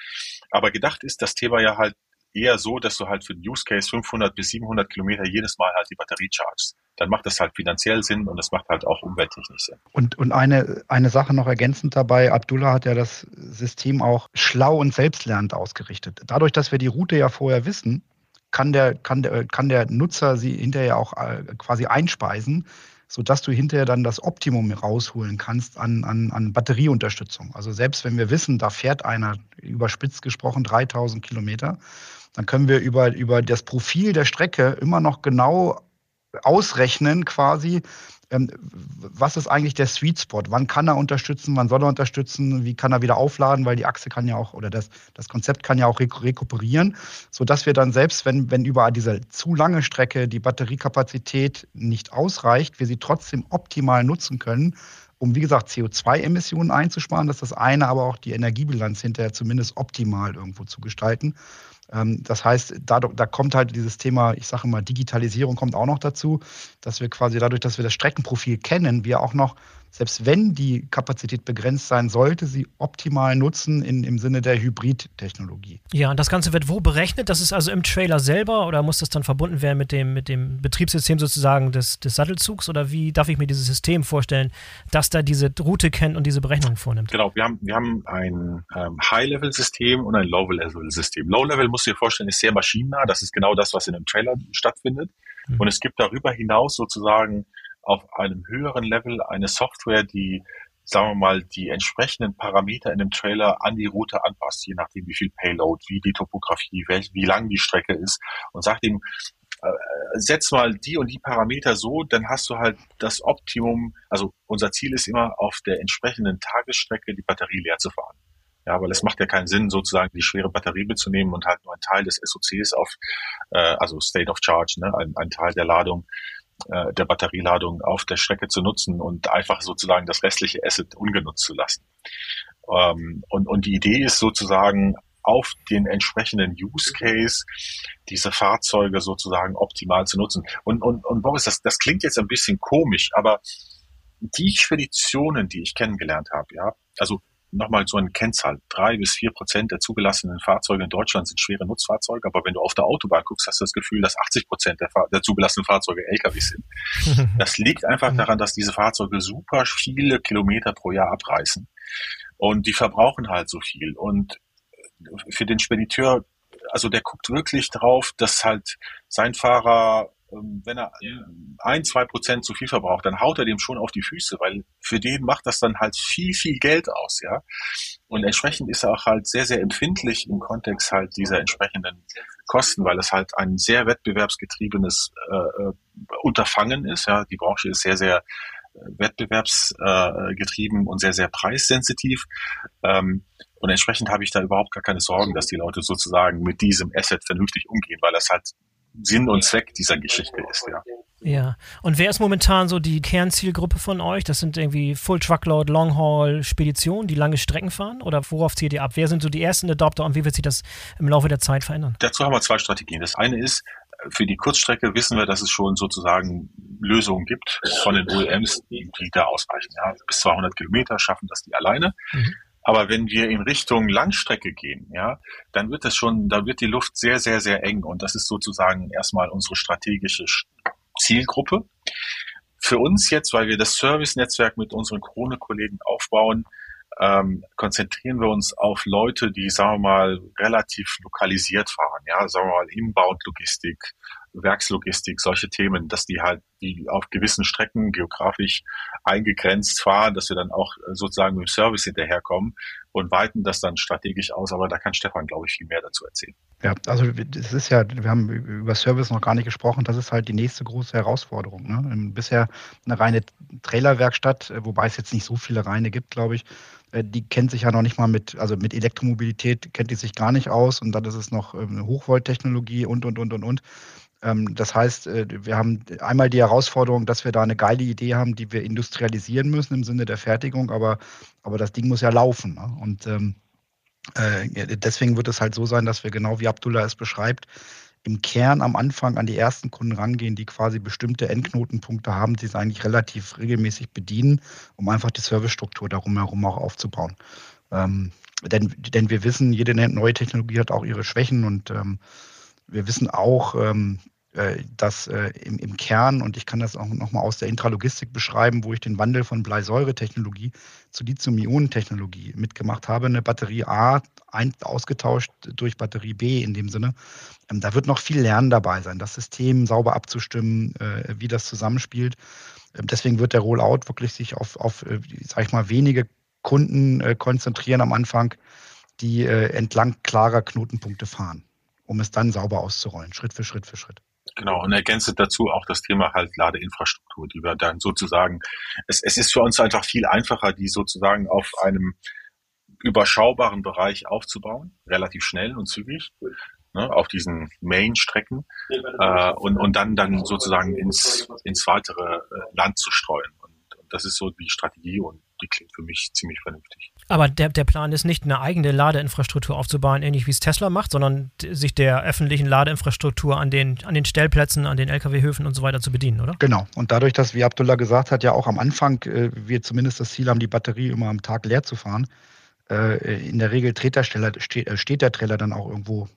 Speaker 2: Aber gedacht ist das Thema ja halt eher so, dass du halt für den Use Case 500 bis 700 Kilometer jedes Mal halt die Batterie chargest. Dann macht das halt finanziell Sinn und das macht halt auch umwelttechnisch Sinn.
Speaker 3: Und, und eine, eine Sache noch ergänzend dabei, Abdullah hat ja das System auch schlau und selbstlernend ausgerichtet. Dadurch, dass wir die Route ja vorher wissen, kann der, kann der, kann der Nutzer sie hinterher auch äh, quasi einspeisen sodass du hinterher dann das Optimum rausholen kannst an, an, an Batterieunterstützung. Also selbst wenn wir wissen, da fährt einer, überspitzt gesprochen, 3000 Kilometer, dann können wir über, über das Profil der Strecke immer noch genau ausrechnen quasi, was ist eigentlich der Sweet Spot? Wann kann er unterstützen? Wann soll er unterstützen? Wie kann er wieder aufladen? Weil die Achse kann ja auch, oder das, das Konzept kann ja auch rekuperieren, sodass wir dann selbst, wenn, wenn über diese zu lange Strecke die Batteriekapazität nicht ausreicht, wir sie trotzdem optimal nutzen können, um, wie gesagt, CO2-Emissionen einzusparen. Das ist das eine, aber auch die Energiebilanz hinterher zumindest optimal irgendwo zu gestalten. Ähm, das heißt, da, da kommt halt dieses Thema, ich sage mal, Digitalisierung kommt auch noch dazu, dass wir quasi dadurch, dass wir das Streckenprofil kennen, wir auch noch selbst wenn die Kapazität begrenzt sein sollte, sie optimal nutzen in, im Sinne der Hybrid-Technologie.
Speaker 1: Ja, und das Ganze wird wo berechnet? Das ist also im Trailer selber oder muss das dann verbunden werden mit dem, mit dem Betriebssystem sozusagen des, des Sattelzugs? Oder wie darf ich mir dieses System vorstellen, das da diese Route kennt und diese Berechnung vornimmt?
Speaker 2: Genau, wir haben, wir haben ein ähm, High-Level-System und ein Low-Level-System. Low-Level musst du dir vorstellen, ist sehr maschinennah. Das ist genau das, was in einem Trailer stattfindet. Mhm. Und es gibt darüber hinaus sozusagen auf einem höheren Level eine Software, die sagen wir mal, die entsprechenden Parameter in dem Trailer an die Route anpasst, je nachdem wie viel Payload, wie die Topografie, welch, wie lang die Strecke ist und sagt ihm, äh, setz mal die und die Parameter so, dann hast du halt das Optimum, also unser Ziel ist immer auf der entsprechenden Tagesstrecke die Batterie leer zu fahren. Ja, weil es macht ja keinen Sinn, sozusagen die schwere Batterie mitzunehmen und halt nur einen Teil des SOCs auf, äh, also State of Charge, ne, ein, ein Teil der Ladung äh, der Batterieladung auf der Strecke zu nutzen und einfach sozusagen das restliche Asset ungenutzt zu lassen. Ähm, und, und die Idee ist sozusagen auf den entsprechenden Use Case diese Fahrzeuge sozusagen optimal zu nutzen. Und, und, und Boris, das, das klingt jetzt ein bisschen komisch, aber die Speditionen, die ich kennengelernt habe, ja, also nochmal so eine Kennzahl. Drei bis vier Prozent der zugelassenen Fahrzeuge in Deutschland sind schwere Nutzfahrzeuge. Aber wenn du auf der Autobahn guckst, hast du das Gefühl, dass 80 Prozent der, der, zugelassenen Fahrzeuge LKW sind. Das liegt einfach daran, dass diese Fahrzeuge super viele Kilometer pro Jahr abreißen. Und die verbrauchen halt so viel. Und für den Spediteur, also der guckt wirklich drauf, dass halt sein Fahrer wenn er ein, zwei Prozent zu viel verbraucht, dann haut er dem schon auf die Füße, weil für den macht das dann halt viel, viel Geld aus, ja. Und entsprechend ist er auch halt sehr, sehr empfindlich im Kontext halt dieser entsprechenden Kosten, weil es halt ein sehr wettbewerbsgetriebenes äh, äh Unterfangen ist, ja. Die Branche ist sehr, sehr äh, wettbewerbsgetrieben äh, und sehr, sehr preissensitiv. Ähm, und entsprechend habe ich da überhaupt gar keine Sorgen, dass die Leute sozusagen mit diesem Asset vernünftig umgehen, weil das halt Sinn und Zweck dieser Geschichte ist, ja.
Speaker 1: Ja, und wer ist momentan so die Kernzielgruppe von euch? Das sind irgendwie Full Truckload, Long Haul, Speditionen, die lange Strecken fahren? Oder worauf zielt ihr ab? Wer sind so die ersten Adopter und wie wird sich das im Laufe der Zeit verändern?
Speaker 2: Dazu haben wir zwei Strategien. Das eine ist, für die Kurzstrecke wissen wir, dass es schon sozusagen Lösungen gibt von den OEMs, die, die da ausreichen. Ja, bis 200 Kilometer schaffen das die alleine. Mhm. Aber wenn wir in Richtung Langstrecke gehen, ja, dann wird es schon, da wird die Luft sehr, sehr, sehr eng. Und das ist sozusagen erstmal unsere strategische Zielgruppe. Für uns jetzt, weil wir das Service-Netzwerk mit unseren Krone-Kollegen aufbauen, ähm, konzentrieren wir uns auf Leute, die, sagen wir mal, relativ lokalisiert fahren, ja, sagen wir mal, Inbound-Logistik, Werkslogistik, solche Themen, dass die halt die auf gewissen Strecken geografisch eingegrenzt fahren, dass wir dann auch sozusagen mit dem Service hinterherkommen und weiten das dann strategisch aus. Aber da kann Stefan, glaube ich, viel mehr dazu erzählen.
Speaker 3: Ja, also das ist ja, wir haben über Service noch gar nicht gesprochen, das ist halt die nächste große Herausforderung. Ne? Bisher eine reine Trailerwerkstatt, wobei es jetzt nicht so viele reine gibt, glaube ich, äh, die kennt sich ja noch nicht mal mit, also mit Elektromobilität kennt die sich gar nicht aus und dann ist es noch eine ähm, Hochvolttechnologie und, und, und, und, und. Ähm, das heißt, äh, wir haben einmal die Herausforderung, dass wir da eine geile Idee haben, die wir industrialisieren müssen im Sinne der Fertigung, aber, aber das Ding muss ja laufen. Ne? Und ähm, äh, deswegen wird es halt so sein, dass wir genau wie Abdullah es beschreibt, im Kern am Anfang an die ersten Kunden rangehen, die quasi bestimmte Endknotenpunkte haben, die sie eigentlich relativ regelmäßig bedienen, um einfach die Servicestruktur darum herum auch aufzubauen. Ähm, denn, denn wir wissen, jede neue Technologie hat auch ihre Schwächen und ähm, wir wissen auch, ähm, äh, dass äh, im, im, Kern, und ich kann das auch nochmal aus der Intralogistik beschreiben, wo ich den Wandel von Bleisäure-Technologie zu Lithium-Ionen-Technologie mitgemacht habe, eine Batterie A ein, ausgetauscht durch Batterie B in dem Sinne. Ähm, da wird noch viel Lernen dabei sein, das System sauber abzustimmen, äh, wie das zusammenspielt. Ähm, deswegen wird der Rollout wirklich sich auf, auf sag ich mal, wenige Kunden konzentrieren am Anfang, die entlang klarer Knotenpunkte fahren um es dann sauber auszurollen, Schritt für Schritt für Schritt.
Speaker 2: Genau, und ergänzt dazu auch das Thema halt Ladeinfrastruktur, die wir dann sozusagen, es, es ist für uns einfach viel einfacher, die sozusagen auf einem überschaubaren Bereich aufzubauen, relativ schnell und zügig, ne, auf diesen Main-Strecken äh, und, und dann, dann sozusagen ins, ins weitere äh, Land zu streuen. Und, und das ist so die Strategie und die klingt für mich ziemlich vernünftig.
Speaker 1: Aber der, der Plan ist nicht, eine eigene Ladeinfrastruktur aufzubauen, ähnlich wie es Tesla macht, sondern sich der öffentlichen Ladeinfrastruktur an den, an den Stellplätzen, an den Lkw-Höfen und so weiter zu bedienen, oder?
Speaker 3: Genau. Und dadurch, dass, wie Abdullah gesagt hat, ja auch am Anfang äh, wir zumindest das Ziel haben, die Batterie immer am Tag leer zu fahren, äh, in der Regel der Steller, steht, äh, steht der Trailer dann auch irgendwo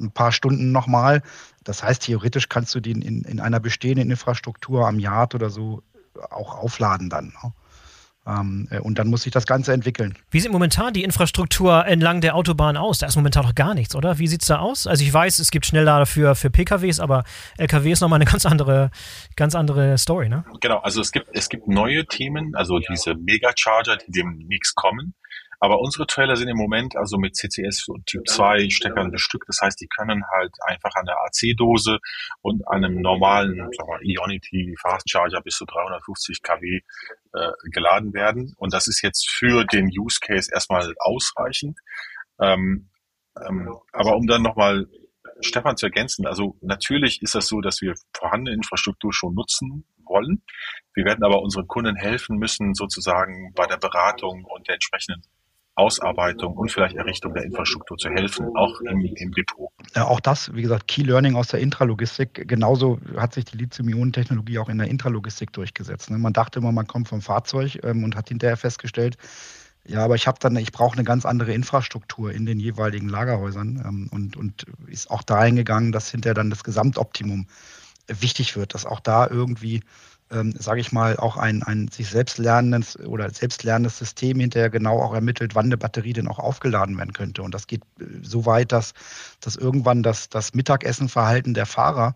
Speaker 3: ein paar Stunden nochmal. Das heißt, theoretisch kannst du den in, in einer bestehenden Infrastruktur am Yard oder so auch aufladen dann. Ne? Ähm, äh, und dann muss sich das Ganze entwickeln.
Speaker 1: Wie sieht momentan die Infrastruktur entlang der Autobahn aus? Da ist momentan noch gar nichts, oder? Wie sieht es da aus? Also ich weiß, es gibt Schnelllader für, für PKWs, aber LKW ist nochmal eine ganz andere, ganz andere Story, ne?
Speaker 2: Genau, also es gibt, es gibt neue Themen, also diese Megacharger, die demnächst kommen. Aber unsere Trailer sind im Moment also mit CCS Typ 2 Steckern bestückt. Das heißt, die können halt einfach an der AC-Dose und einem normalen sagen wir, Ionity Fast Charger bis zu 350 kW äh, geladen werden. Und das ist jetzt für den Use Case erstmal ausreichend. Ähm, ähm, aber um dann nochmal Stefan zu ergänzen, also natürlich ist das so, dass wir vorhandene Infrastruktur schon nutzen wollen. Wir werden aber unseren Kunden helfen müssen, sozusagen bei der Beratung und der entsprechenden Ausarbeitung und vielleicht Errichtung der Infrastruktur zu helfen, auch im, im Depot.
Speaker 3: Ja, auch das, wie gesagt, Key Learning aus der Intralogistik. Genauso hat sich die Lithium-Ionen-Technologie auch in der Intralogistik durchgesetzt. Ne? Man dachte immer, man kommt vom Fahrzeug ähm, und hat hinterher festgestellt, ja, aber ich habe dann, ich brauche eine ganz andere Infrastruktur in den jeweiligen Lagerhäusern ähm, und, und ist auch dahin gegangen, dass hinterher dann das Gesamtoptimum wichtig wird, dass auch da irgendwie ähm, sage ich mal, auch ein, ein sich selbst lernendes oder selbstlernendes System hinterher genau auch ermittelt, wann eine Batterie denn auch aufgeladen werden könnte. Und das geht äh, so weit, dass, dass irgendwann das, das Mittagessenverhalten der Fahrer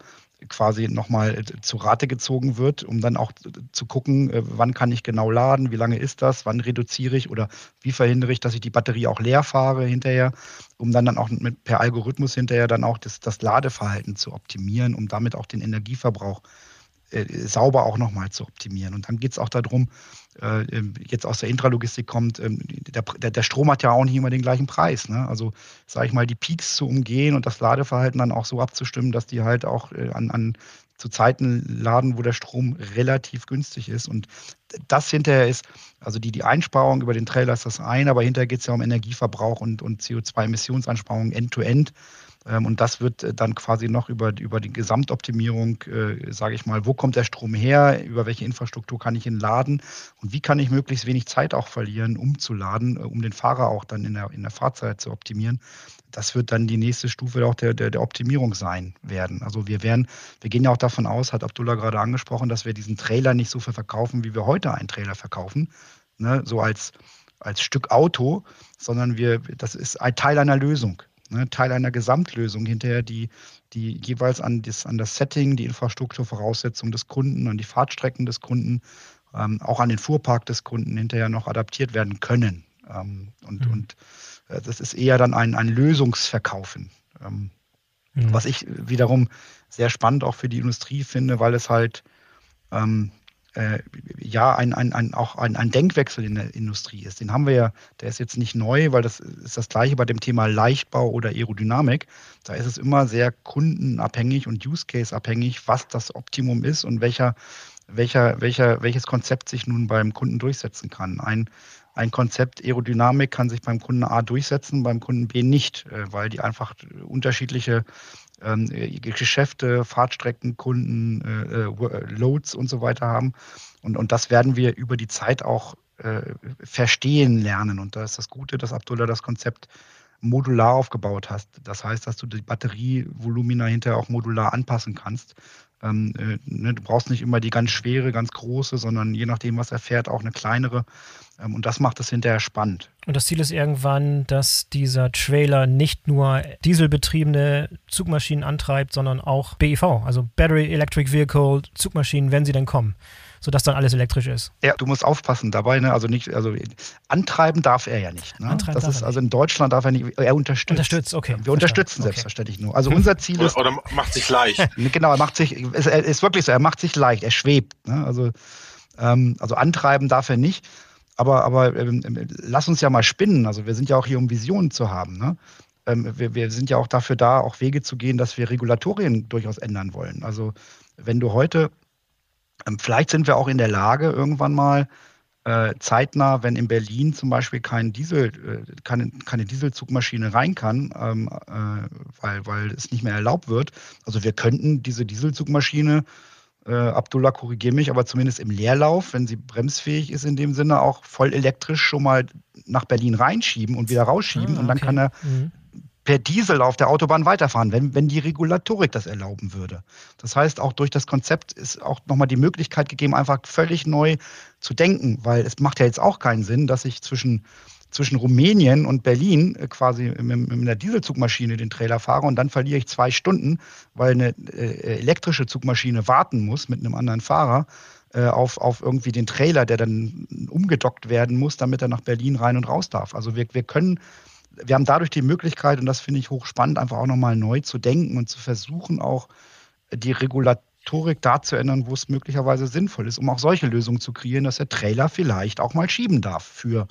Speaker 3: quasi nochmal äh, zu Rate gezogen wird, um dann auch zu gucken, äh, wann kann ich genau laden, wie lange ist das, wann reduziere ich oder wie verhindere ich, dass ich die Batterie auch leer fahre hinterher, um dann, dann auch mit, per Algorithmus hinterher dann auch das, das Ladeverhalten zu optimieren, um damit auch den Energieverbrauch äh, sauber auch nochmal zu optimieren. Und dann geht es auch darum, äh, ähm, jetzt aus der Intralogistik kommt, ähm, der, der, Strom hat ja auch nicht immer den gleichen Preis. Ne? Also sage ich mal, die Peaks zu umgehen und das Ladeverhalten dann auch so abzustimmen, dass die halt auch äh, an, an zu Zeiten laden, wo der Strom relativ günstig ist. Und das hinterher ist, also die, die Einsparung über den Trailer ist das eine, aber hinterher geht es ja um Energieverbrauch und, und CO2-Emissionseinsparungen end-to-end. Ähm, und das wird äh, dann quasi noch über, über die Gesamtoptimierung, äh, sage ich mal, wo kommt der Strom her, über welche Infrastruktur kann ich ihn laden und wie kann ich möglichst wenig Zeit auch verlieren, um zu laden, äh, um den Fahrer auch dann in der, in der Fahrzeit zu optimieren. Das wird dann die nächste Stufe auch der, der, der Optimierung sein werden. Also wir werden, wir gehen ja auch davon aus, hat Abdullah gerade angesprochen, dass wir diesen Trailer nicht so viel verkaufen, wie wir heute einen Trailer verkaufen. Ne? So als, als Stück Auto, sondern wir, das ist ein Teil einer Lösung ne, Teil einer Gesamtlösung hinterher, die, die jeweils an das, an das Setting, die Infrastrukturvoraussetzungen des Kunden, an die Fahrtstrecken des Kunden, ähm, auch an den Fuhrpark des Kunden hinterher noch adaptiert werden können. Ähm, und mhm. und äh, das ist eher dann ein, ein Lösungsverkaufen. Ähm, mhm. Was ich wiederum sehr spannend auch für die Industrie finde, weil es halt ähm, äh, ja ein, ein, ein, auch ein, ein Denkwechsel in der Industrie ist. Den haben wir ja, der ist jetzt nicht neu, weil das ist das gleiche bei dem Thema Leichtbau oder Aerodynamik. Da ist es immer sehr kundenabhängig und Use Case abhängig, was das Optimum ist und welcher, welcher, welcher, welches Konzept sich nun beim Kunden durchsetzen kann. Ein, ein Konzept Aerodynamik kann sich beim Kunden A durchsetzen, beim Kunden B nicht, äh, weil die einfach unterschiedliche ähm, Geschäfte, Fahrtstrecken, Kunden, äh, äh, Loads und so weiter haben. Und, und das werden wir über die Zeit auch äh, verstehen lernen. Und da ist das Gute, dass Abdullah das Konzept modular aufgebaut hast. Das heißt, dass du die Batterievolumina hinterher auch modular anpassen kannst. Ähm, äh, ne, du brauchst nicht immer die ganz schwere, ganz große, sondern je nachdem, was er fährt, auch eine kleinere. Ähm, und das macht es hinterher spannend.
Speaker 1: Und das Ziel ist irgendwann, dass dieser Trailer nicht nur dieselbetriebene Zugmaschinen antreibt, sondern auch BEV, also Battery Electric Vehicle Zugmaschinen, wenn sie denn kommen sodass dann alles elektrisch ist.
Speaker 3: Ja, du musst aufpassen dabei, ne? Also nicht, also antreiben darf er ja nicht. Ne? Antreiben das ist also in Deutschland darf er nicht. Er unterstützt.
Speaker 1: Unterstützt, okay.
Speaker 3: Wir unterstützen okay. selbstverständlich nur. Also unser Ziel ist.
Speaker 2: Oder, macht sich leicht.
Speaker 3: genau, er macht sich, ist, ist wirklich so, er macht sich leicht, er schwebt. Ne? Also, ähm, also antreiben darf er nicht. Aber, aber ähm, lass uns ja mal spinnen. Also wir sind ja auch hier, um Visionen zu haben. Ne? Ähm, wir, wir sind ja auch dafür da, auch Wege zu gehen, dass wir Regulatorien durchaus ändern wollen. Also wenn du heute ähm, vielleicht sind wir auch in der Lage, irgendwann mal äh, zeitnah, wenn in Berlin zum Beispiel kein Diesel, äh, keine, keine Dieselzugmaschine rein kann, ähm, äh, weil, weil es nicht mehr erlaubt wird. Also wir könnten diese Dieselzugmaschine, äh, Abdullah, korrigiere mich, aber zumindest im Leerlauf, wenn sie bremsfähig ist in dem Sinne, auch voll elektrisch schon mal nach Berlin reinschieben und wieder rausschieben. Ah, und dann kann er mhm per Diesel auf der Autobahn weiterfahren, wenn, wenn die Regulatorik das erlauben würde. Das heißt, auch durch das Konzept ist auch nochmal die Möglichkeit gegeben, einfach völlig neu zu denken, weil es macht ja jetzt auch keinen Sinn, dass ich zwischen, zwischen Rumänien und Berlin äh, quasi mit, einer Dieselzugmaschine den Trailer fahre und dann verliere ich zwei Stunden, weil eine äh, elektrische Zugmaschine warten muss mit einem anderen Fahrer äh, auf, auf irgendwie den Trailer, der dann umgedockt werden muss, damit er nach Berlin rein und raus darf. Also wir, wir können wir haben dadurch die Möglichkeit, und das finde ich hochspannend, einfach auch nochmal neu zu denken und zu versuchen, auch die Regulatorik da zu ändern, wo es möglicherweise sinnvoll ist, um auch solche Lösungen zu kreieren, dass der Trailer vielleicht auch mal schieben darf für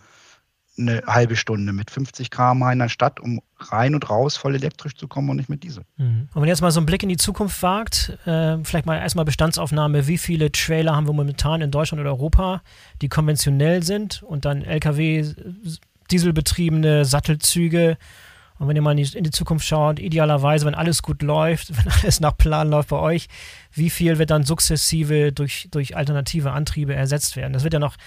Speaker 3: eine halbe Stunde mit 50 km/h in der Stadt, um rein und raus voll elektrisch zu kommen und nicht mit Diesel.
Speaker 1: Mhm. Und wenn jetzt mal so einen Blick in die Zukunft wagt, äh, vielleicht mal erstmal Bestandsaufnahme, wie viele Trailer haben wir momentan in Deutschland oder Europa, die konventionell sind und dann Lkw dieselbetriebene Sattelzüge. Und wenn ihr mal in die, in die, Zukunft schaut, idealerweise, wenn alles gut läuft, wenn alles nach Plan läuft bei euch, wie viel wird dann sukzessive durch, durch alternative Antriebe ersetzt werden? Das wird ja noch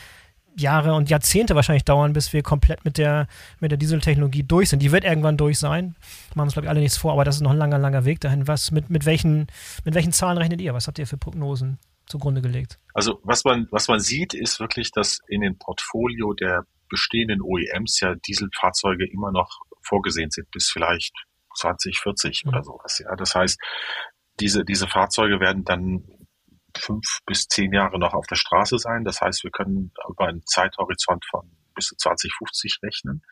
Speaker 1: Jahre und Jahrzehnte wahrscheinlich dauern, bis wir komplett mit der, mit der Dieseltechnologie durch sind. Die wird irgendwann durch sein. Machen uns, glaube ich, alle nichts vor, aber das ist noch ein langer, langer Weg dahin. Was, mit, mit, welchen, mit welchen Zahlen rechnet ihr? Was habt ihr für Prognosen zugrunde gelegt?
Speaker 2: Also, was man, was man sieht, ist wirklich, dass in dem Portfolio der bestehenden OEMs ja Dieselfahrzeuge immer noch vorgesehen sind, bis vielleicht 2040 mhm. oder sowas. Ja, das heißt, diese, diese Fahrzeuge werden dann fünf bis zehn Jahre noch auf der Straße sein. Das heißt, wir können über einen Zeithorizont von bis zu 2050 rechnen.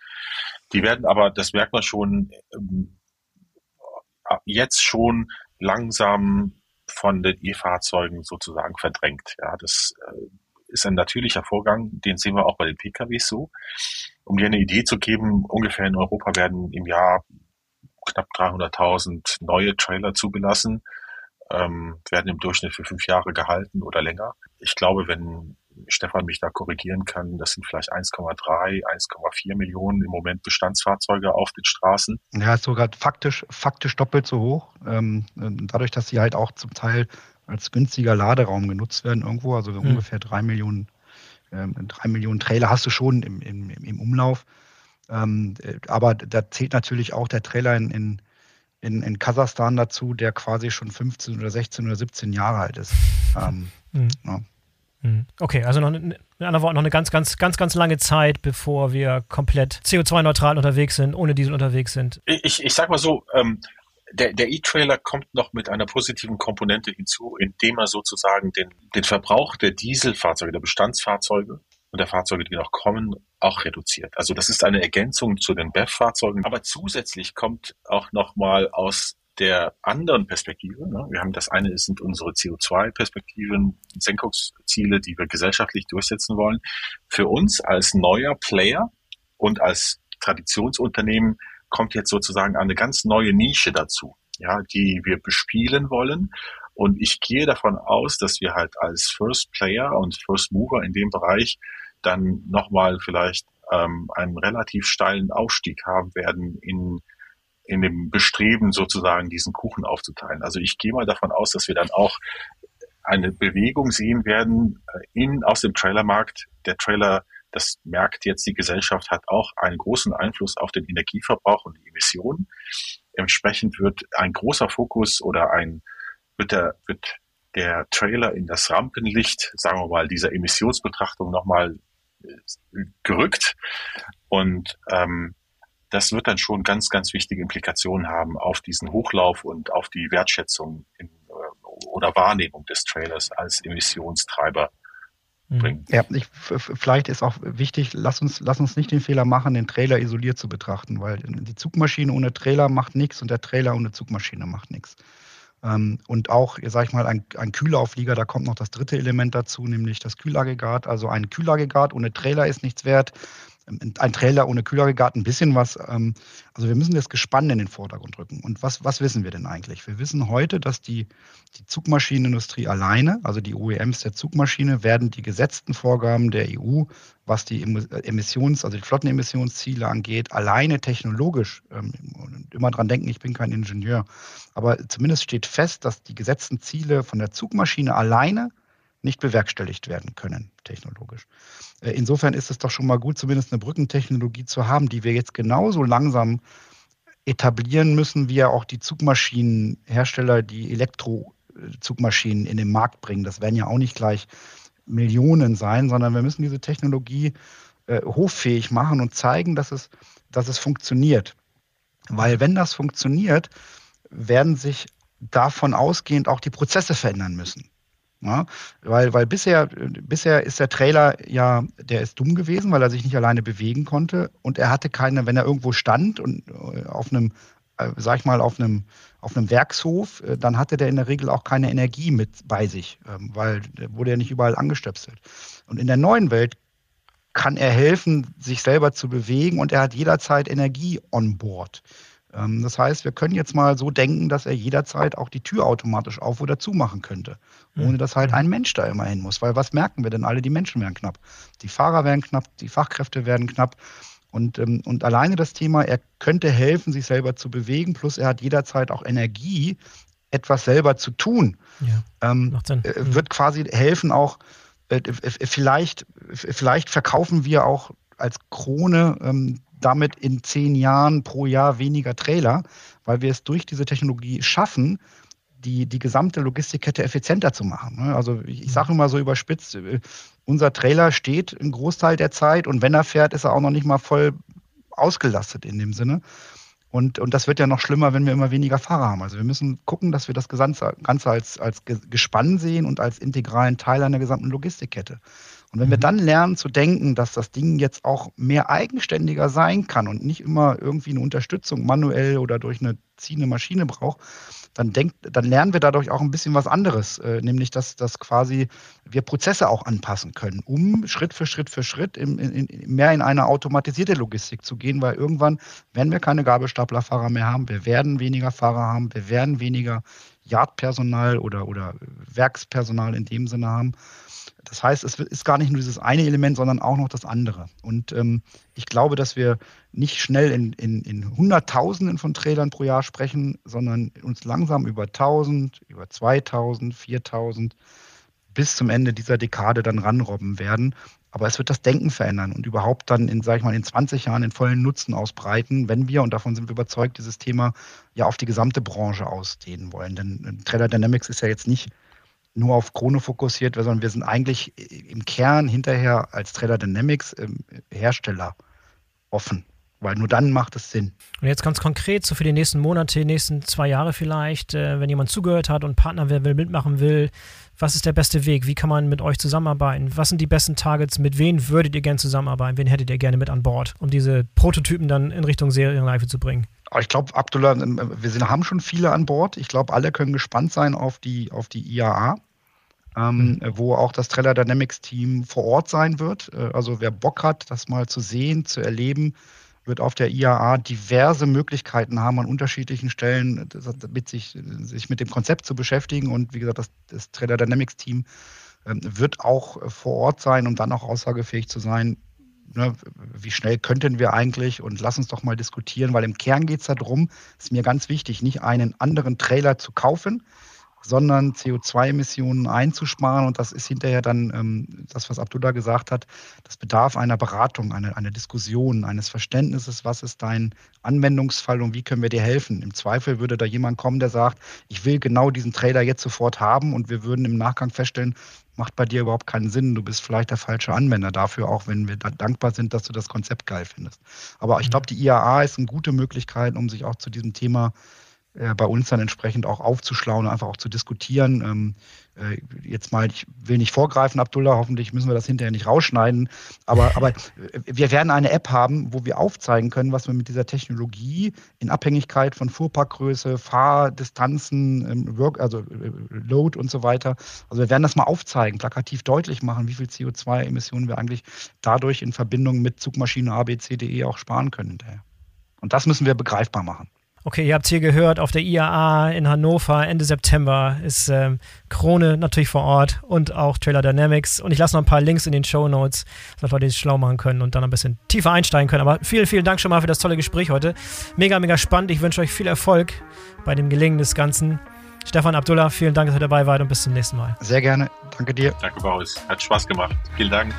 Speaker 2: Die werden aber, das merkt man schon, ähm, jetzt schon langsam von den E-Fahrzeugen sozusagen verdrängt. Ja, das äh, ist ein natürlicher Vorgang, den sehen wir auch bei den PKWs so. Um dir eine Idee zu geben, ungefähr in Europa werden im Jahr knapp 300.000 neue Trailer zugelassen, ähm, werden im Durchschnitt für fünf Jahre gehalten oder länger. Ich glaube, wenn Stefan mich da korrigieren kann, das sind vielleicht 1,3, 1,4 Millionen im Moment Bestandsfahrzeuge auf den Straßen.
Speaker 3: Ja, ist sogar faktisch, faktisch doppelt so hoch. Ähm, dadurch, dass sie halt auch zum Teil als günstiger Laderaum genutzt werden irgendwo, also mhm. ungefähr drei Millionen, ähm, drei Millionen Trailer hast du schon im, im, im Umlauf. Ähm, äh, aber da zählt natürlich auch der Trailer in, in, in, in Kasachstan dazu, der quasi schon 15 oder 16 oder 17 Jahre alt ist. Ähm, mhm.
Speaker 1: ja. Mhm. Okay, also noch, in anderen Worten, noch eine ganz, ganz, ganz, ganz lange Zeit, bevor wir komplett CO2-neutral unterwegs sind, ohne Diesel unterwegs sind.
Speaker 2: Ich, ich sag mal so, ähm, der, der E-Trailer kommt noch mit einer positiven Komponente hinzu, indem er sozusagen den, den Verbrauch der Dieselfahrzeuge, der Bestandsfahrzeuge und der Fahrzeuge, die noch kommen, auch reduziert. Also das ist eine Ergänzung zu den BEF-Fahrzeugen. Aber zusätzlich kommt auch nochmal aus der anderen Perspektive, ne, wir haben das eine sind unsere CO2-Perspektiven, Senkungsziele, die wir gesellschaftlich durchsetzen wollen. Für uns als neuer Player und als Traditionsunternehmen kommt jetzt sozusagen eine ganz neue Nische dazu, ja, die wir bespielen wollen. Und ich gehe davon aus, dass wir halt als First Player und First Mover in dem Bereich dann nochmal vielleicht ähm, einen relativ steilen Aufstieg haben werden in, in dem Bestreben sozusagen diesen Kuchen aufzuteilen. Also ich gehe mal davon aus, dass wir dann auch eine Bewegung sehen werden äh, in, aus dem Trailermarkt. Der Trailer das merkt jetzt die Gesellschaft, hat auch einen großen Einfluss auf den Energieverbrauch und die Emissionen. Entsprechend wird ein großer Fokus oder ein, wird der, wird der Trailer in das Rampenlicht, sagen wir mal, dieser Emissionsbetrachtung nochmal äh, gerückt. Und ähm, das wird dann schon ganz, ganz wichtige Implikationen haben auf diesen Hochlauf und auf die Wertschätzung in, äh, oder Wahrnehmung des Trailers als Emissionstreiber
Speaker 3: Mhm. Ja, ich, vielleicht ist auch wichtig, lass uns, lass uns nicht den Fehler machen, den Trailer isoliert zu betrachten, weil die Zugmaschine ohne Trailer macht nichts und der Trailer ohne Zugmaschine macht nichts. Ähm, und auch, sag ich mal, ein, ein Kühlauflieger, da kommt noch das dritte Element dazu, nämlich das Kühlaggregat. Also ein Kühlaggregat ohne Trailer ist nichts wert ein Trailer ohne Kühlaggregat ein bisschen was. Ähm, also wir müssen das Gespann in den Vordergrund rücken. Und was, was wissen wir denn eigentlich? Wir wissen heute, dass die, die Zugmaschinenindustrie alleine, also die OEMs der Zugmaschine, werden die gesetzten Vorgaben der EU, was die Emissions-, also die Flottenemissionsziele angeht, alleine technologisch, ähm, immer dran denken, ich bin kein Ingenieur, aber zumindest steht fest, dass die gesetzten Ziele von der Zugmaschine alleine nicht bewerkstelligt werden können, technologisch. Äh, insofern ist es doch schon mal gut, zumindest eine Brückentechnologie zu haben, die wir jetzt genauso langsam etablieren müssen, wie ja auch die Zugmaschinenhersteller, die Elektrozugmaschinen in den Markt bringen. Das werden ja auch nicht gleich Millionen sein, sondern wir müssen diese Technologie äh, hoffähig machen und zeigen, dass es, dass es funktioniert. Weil wenn das funktioniert, werden sich davon ausgehend auch die Prozesse verändern müssen. Ja, weil, weil bisher, bisher ist der Trailer ja, der ist dumm gewesen, weil er sich nicht alleine bewegen konnte und er hatte keine, wenn er irgendwo stand und äh, auf einem, äh, sag ich mal, auf einem, auf einem Werkshof, äh, dann hatte der in der Regel auch keine Energie mit bei sich, ähm, weil der wurde ja nicht überall angestöpselt. Und in der neuen Welt kann er helfen, sich selber zu bewegen und er hat jederzeit Energie on board. Ähm, das heißt, wir können jetzt mal so denken, dass er jederzeit auch die Tür automatisch auf oder zumachen könnte, ohne hm. dass halt ein Mensch da immer hin muss. Weil was merken wir denn alle? Die Menschen werden knapp. Die Fahrer werden knapp, die Fachkräfte werden knapp. Und, ähm, und alleine das Thema, er könnte helfen, sich selber zu bewegen, plus er hat jederzeit auch Energie, etwas selber zu tun, ja, ähm, äh, hm. wird quasi helfen auch, äh, vielleicht, vielleicht verkaufen wir auch als Krone ähm, damit in zehn Jahren pro Jahr weniger Trailer, weil wir es durch diese Technologie schaffen, die, die gesamte Logistikkette effizienter zu machen. Ne? Also ich, sage immer so überspitzt, äh, unser Trailer steht einen Großteil der Zeit und wenn er fährt, ist er auch noch nicht mal voll ausgelastet in dem Sinne. Und, und das wird ja noch schlimmer, wenn wir immer weniger Fahrer haben. Also wir müssen gucken, dass wir das Ganze als, als Gespann sehen und als integralen Teil einer gesamten Logistikkette. Und wenn wir mhm. dann lernen zu denken, dass das Ding jetzt auch mehr eigenständiger sein kann und nicht immer irgendwie eine Unterstützung manuell oder durch eine ziehende Maschine braucht, dann, denkt, dann lernen wir dadurch auch ein bisschen was anderes, äh, nämlich dass, dass quasi wir Prozesse auch anpassen können, um Schritt für Schritt für Schritt in, in, in, mehr in eine automatisierte Logistik zu gehen, weil irgendwann werden wir keine Gabelstaplerfahrer mehr haben, wir werden weniger Fahrer haben, wir werden weniger Yardpersonal oder, oder Werkspersonal in dem Sinne haben. Das heißt, es ist gar nicht nur dieses eine Element, sondern auch noch das andere. Und ähm, ich glaube, dass wir nicht schnell in, in, in Hunderttausenden von Trailern pro Jahr sprechen, sondern uns langsam über 1000, über 2000, 4000 bis zum Ende dieser Dekade dann ranrobben werden. Aber es wird das Denken verändern und überhaupt dann in, sag ich mal, in 20 Jahren den vollen Nutzen ausbreiten, wenn wir, und davon sind wir überzeugt, dieses Thema ja auf die gesamte Branche ausdehnen wollen. Denn Trailer Dynamics ist ja jetzt nicht nur auf Krone fokussiert, sondern wir sind eigentlich im Kern hinterher als Trailer Dynamics ähm, Hersteller offen. Weil nur dann macht es Sinn.
Speaker 1: Und jetzt ganz konkret, so für die nächsten Monate, die nächsten zwei Jahre vielleicht, äh, wenn jemand zugehört hat und Partner will, mitmachen will, was ist der beste Weg? Wie kann man mit euch zusammenarbeiten? Was sind die besten Targets? Mit wem würdet ihr gerne zusammenarbeiten? Wen hättet ihr gerne mit an Bord, um diese Prototypen dann in Richtung Serienreife zu bringen?
Speaker 3: Ich glaube, Abdullah, ähm, wir sind, haben schon viele an Bord. Ich glaube, alle können gespannt sein auf die, auf die IAA ähm, mhm. wo auch das Trailer Dynamics Team vor Ort sein wird. Äh, also wer Bock hat, das mal zu sehen, zu erleben, wird auf der IAA diverse Möglichkeiten haben, an unterschiedlichen Stellen mit sich, sich mit dem Konzept zu beschäftigen. Und wie gesagt, das, das Trailer Dynamics Team ähm, wird auch vor Ort sein, um dann auch aussagefähig zu sein, ne, wie schnell könnten wir eigentlich und lass uns doch mal diskutieren, weil im Kern geht es darum, ist mir ganz wichtig, nicht einen anderen Trailer zu kaufen, sondern CO2-Emissionen einzusparen. Und das ist hinterher dann ähm, das, was Abdullah gesagt hat. Das bedarf einer Beratung, einer, einer Diskussion, eines Verständnisses, was ist dein Anwendungsfall und wie können wir dir helfen. Im Zweifel würde da jemand kommen, der sagt, ich will genau diesen Trailer jetzt sofort haben und wir würden im Nachgang feststellen, macht bei dir überhaupt keinen Sinn. Du bist vielleicht der falsche Anwender dafür, auch wenn wir da dankbar sind, dass du das Konzept geil findest. Aber ich mhm. glaube, die IAA ist eine gute Möglichkeit, um sich auch zu diesem Thema äh, bei uns dann entsprechend auch aufzuschlauen, einfach auch zu diskutieren. Ähm, äh, jetzt mal, ich will nicht vorgreifen, Abdullah, hoffentlich müssen wir das hinterher nicht rausschneiden, aber, aber wir werden eine App haben, wo wir aufzeigen können, was wir mit dieser Technologie in Abhängigkeit von Fuhrparkgröße, Fahrdistanzen, ähm, Work, also äh, Load und so weiter, also wir werden das mal aufzeigen, plakativ deutlich machen, wie viel CO2-Emissionen wir eigentlich dadurch in Verbindung mit Zugmaschine ABCDE auch sparen können hinterher. Und das müssen wir begreifbar machen.
Speaker 1: Okay, ihr habt es hier gehört, auf der IAA in Hannover Ende September ist ähm, Krone natürlich vor Ort und auch Trailer Dynamics. Und ich lasse noch ein paar Links in den Show Notes, dass Leute sich schlau machen können und dann ein bisschen tiefer einsteigen können. Aber vielen, vielen Dank schon mal für das tolle Gespräch heute. Mega, mega spannend. Ich wünsche euch viel Erfolg bei dem Gelingen des Ganzen. Stefan Abdullah, vielen Dank, dass ihr dabei wart und bis zum nächsten Mal.
Speaker 3: Sehr gerne. Danke dir.
Speaker 2: Danke, Boris. Hat Spaß gemacht. Vielen Dank.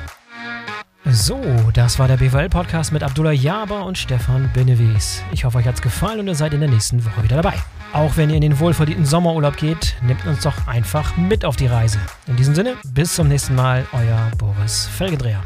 Speaker 1: So, das war der BWL-Podcast mit Abdullah Jaber und Stefan Benewies. Ich hoffe, euch hat es gefallen und ihr seid in der nächsten Woche wieder dabei. Auch wenn ihr in den wohlverdienten Sommerurlaub geht, nehmt uns doch einfach mit auf die Reise. In diesem Sinne, bis zum nächsten Mal, euer Boris Felgendreher.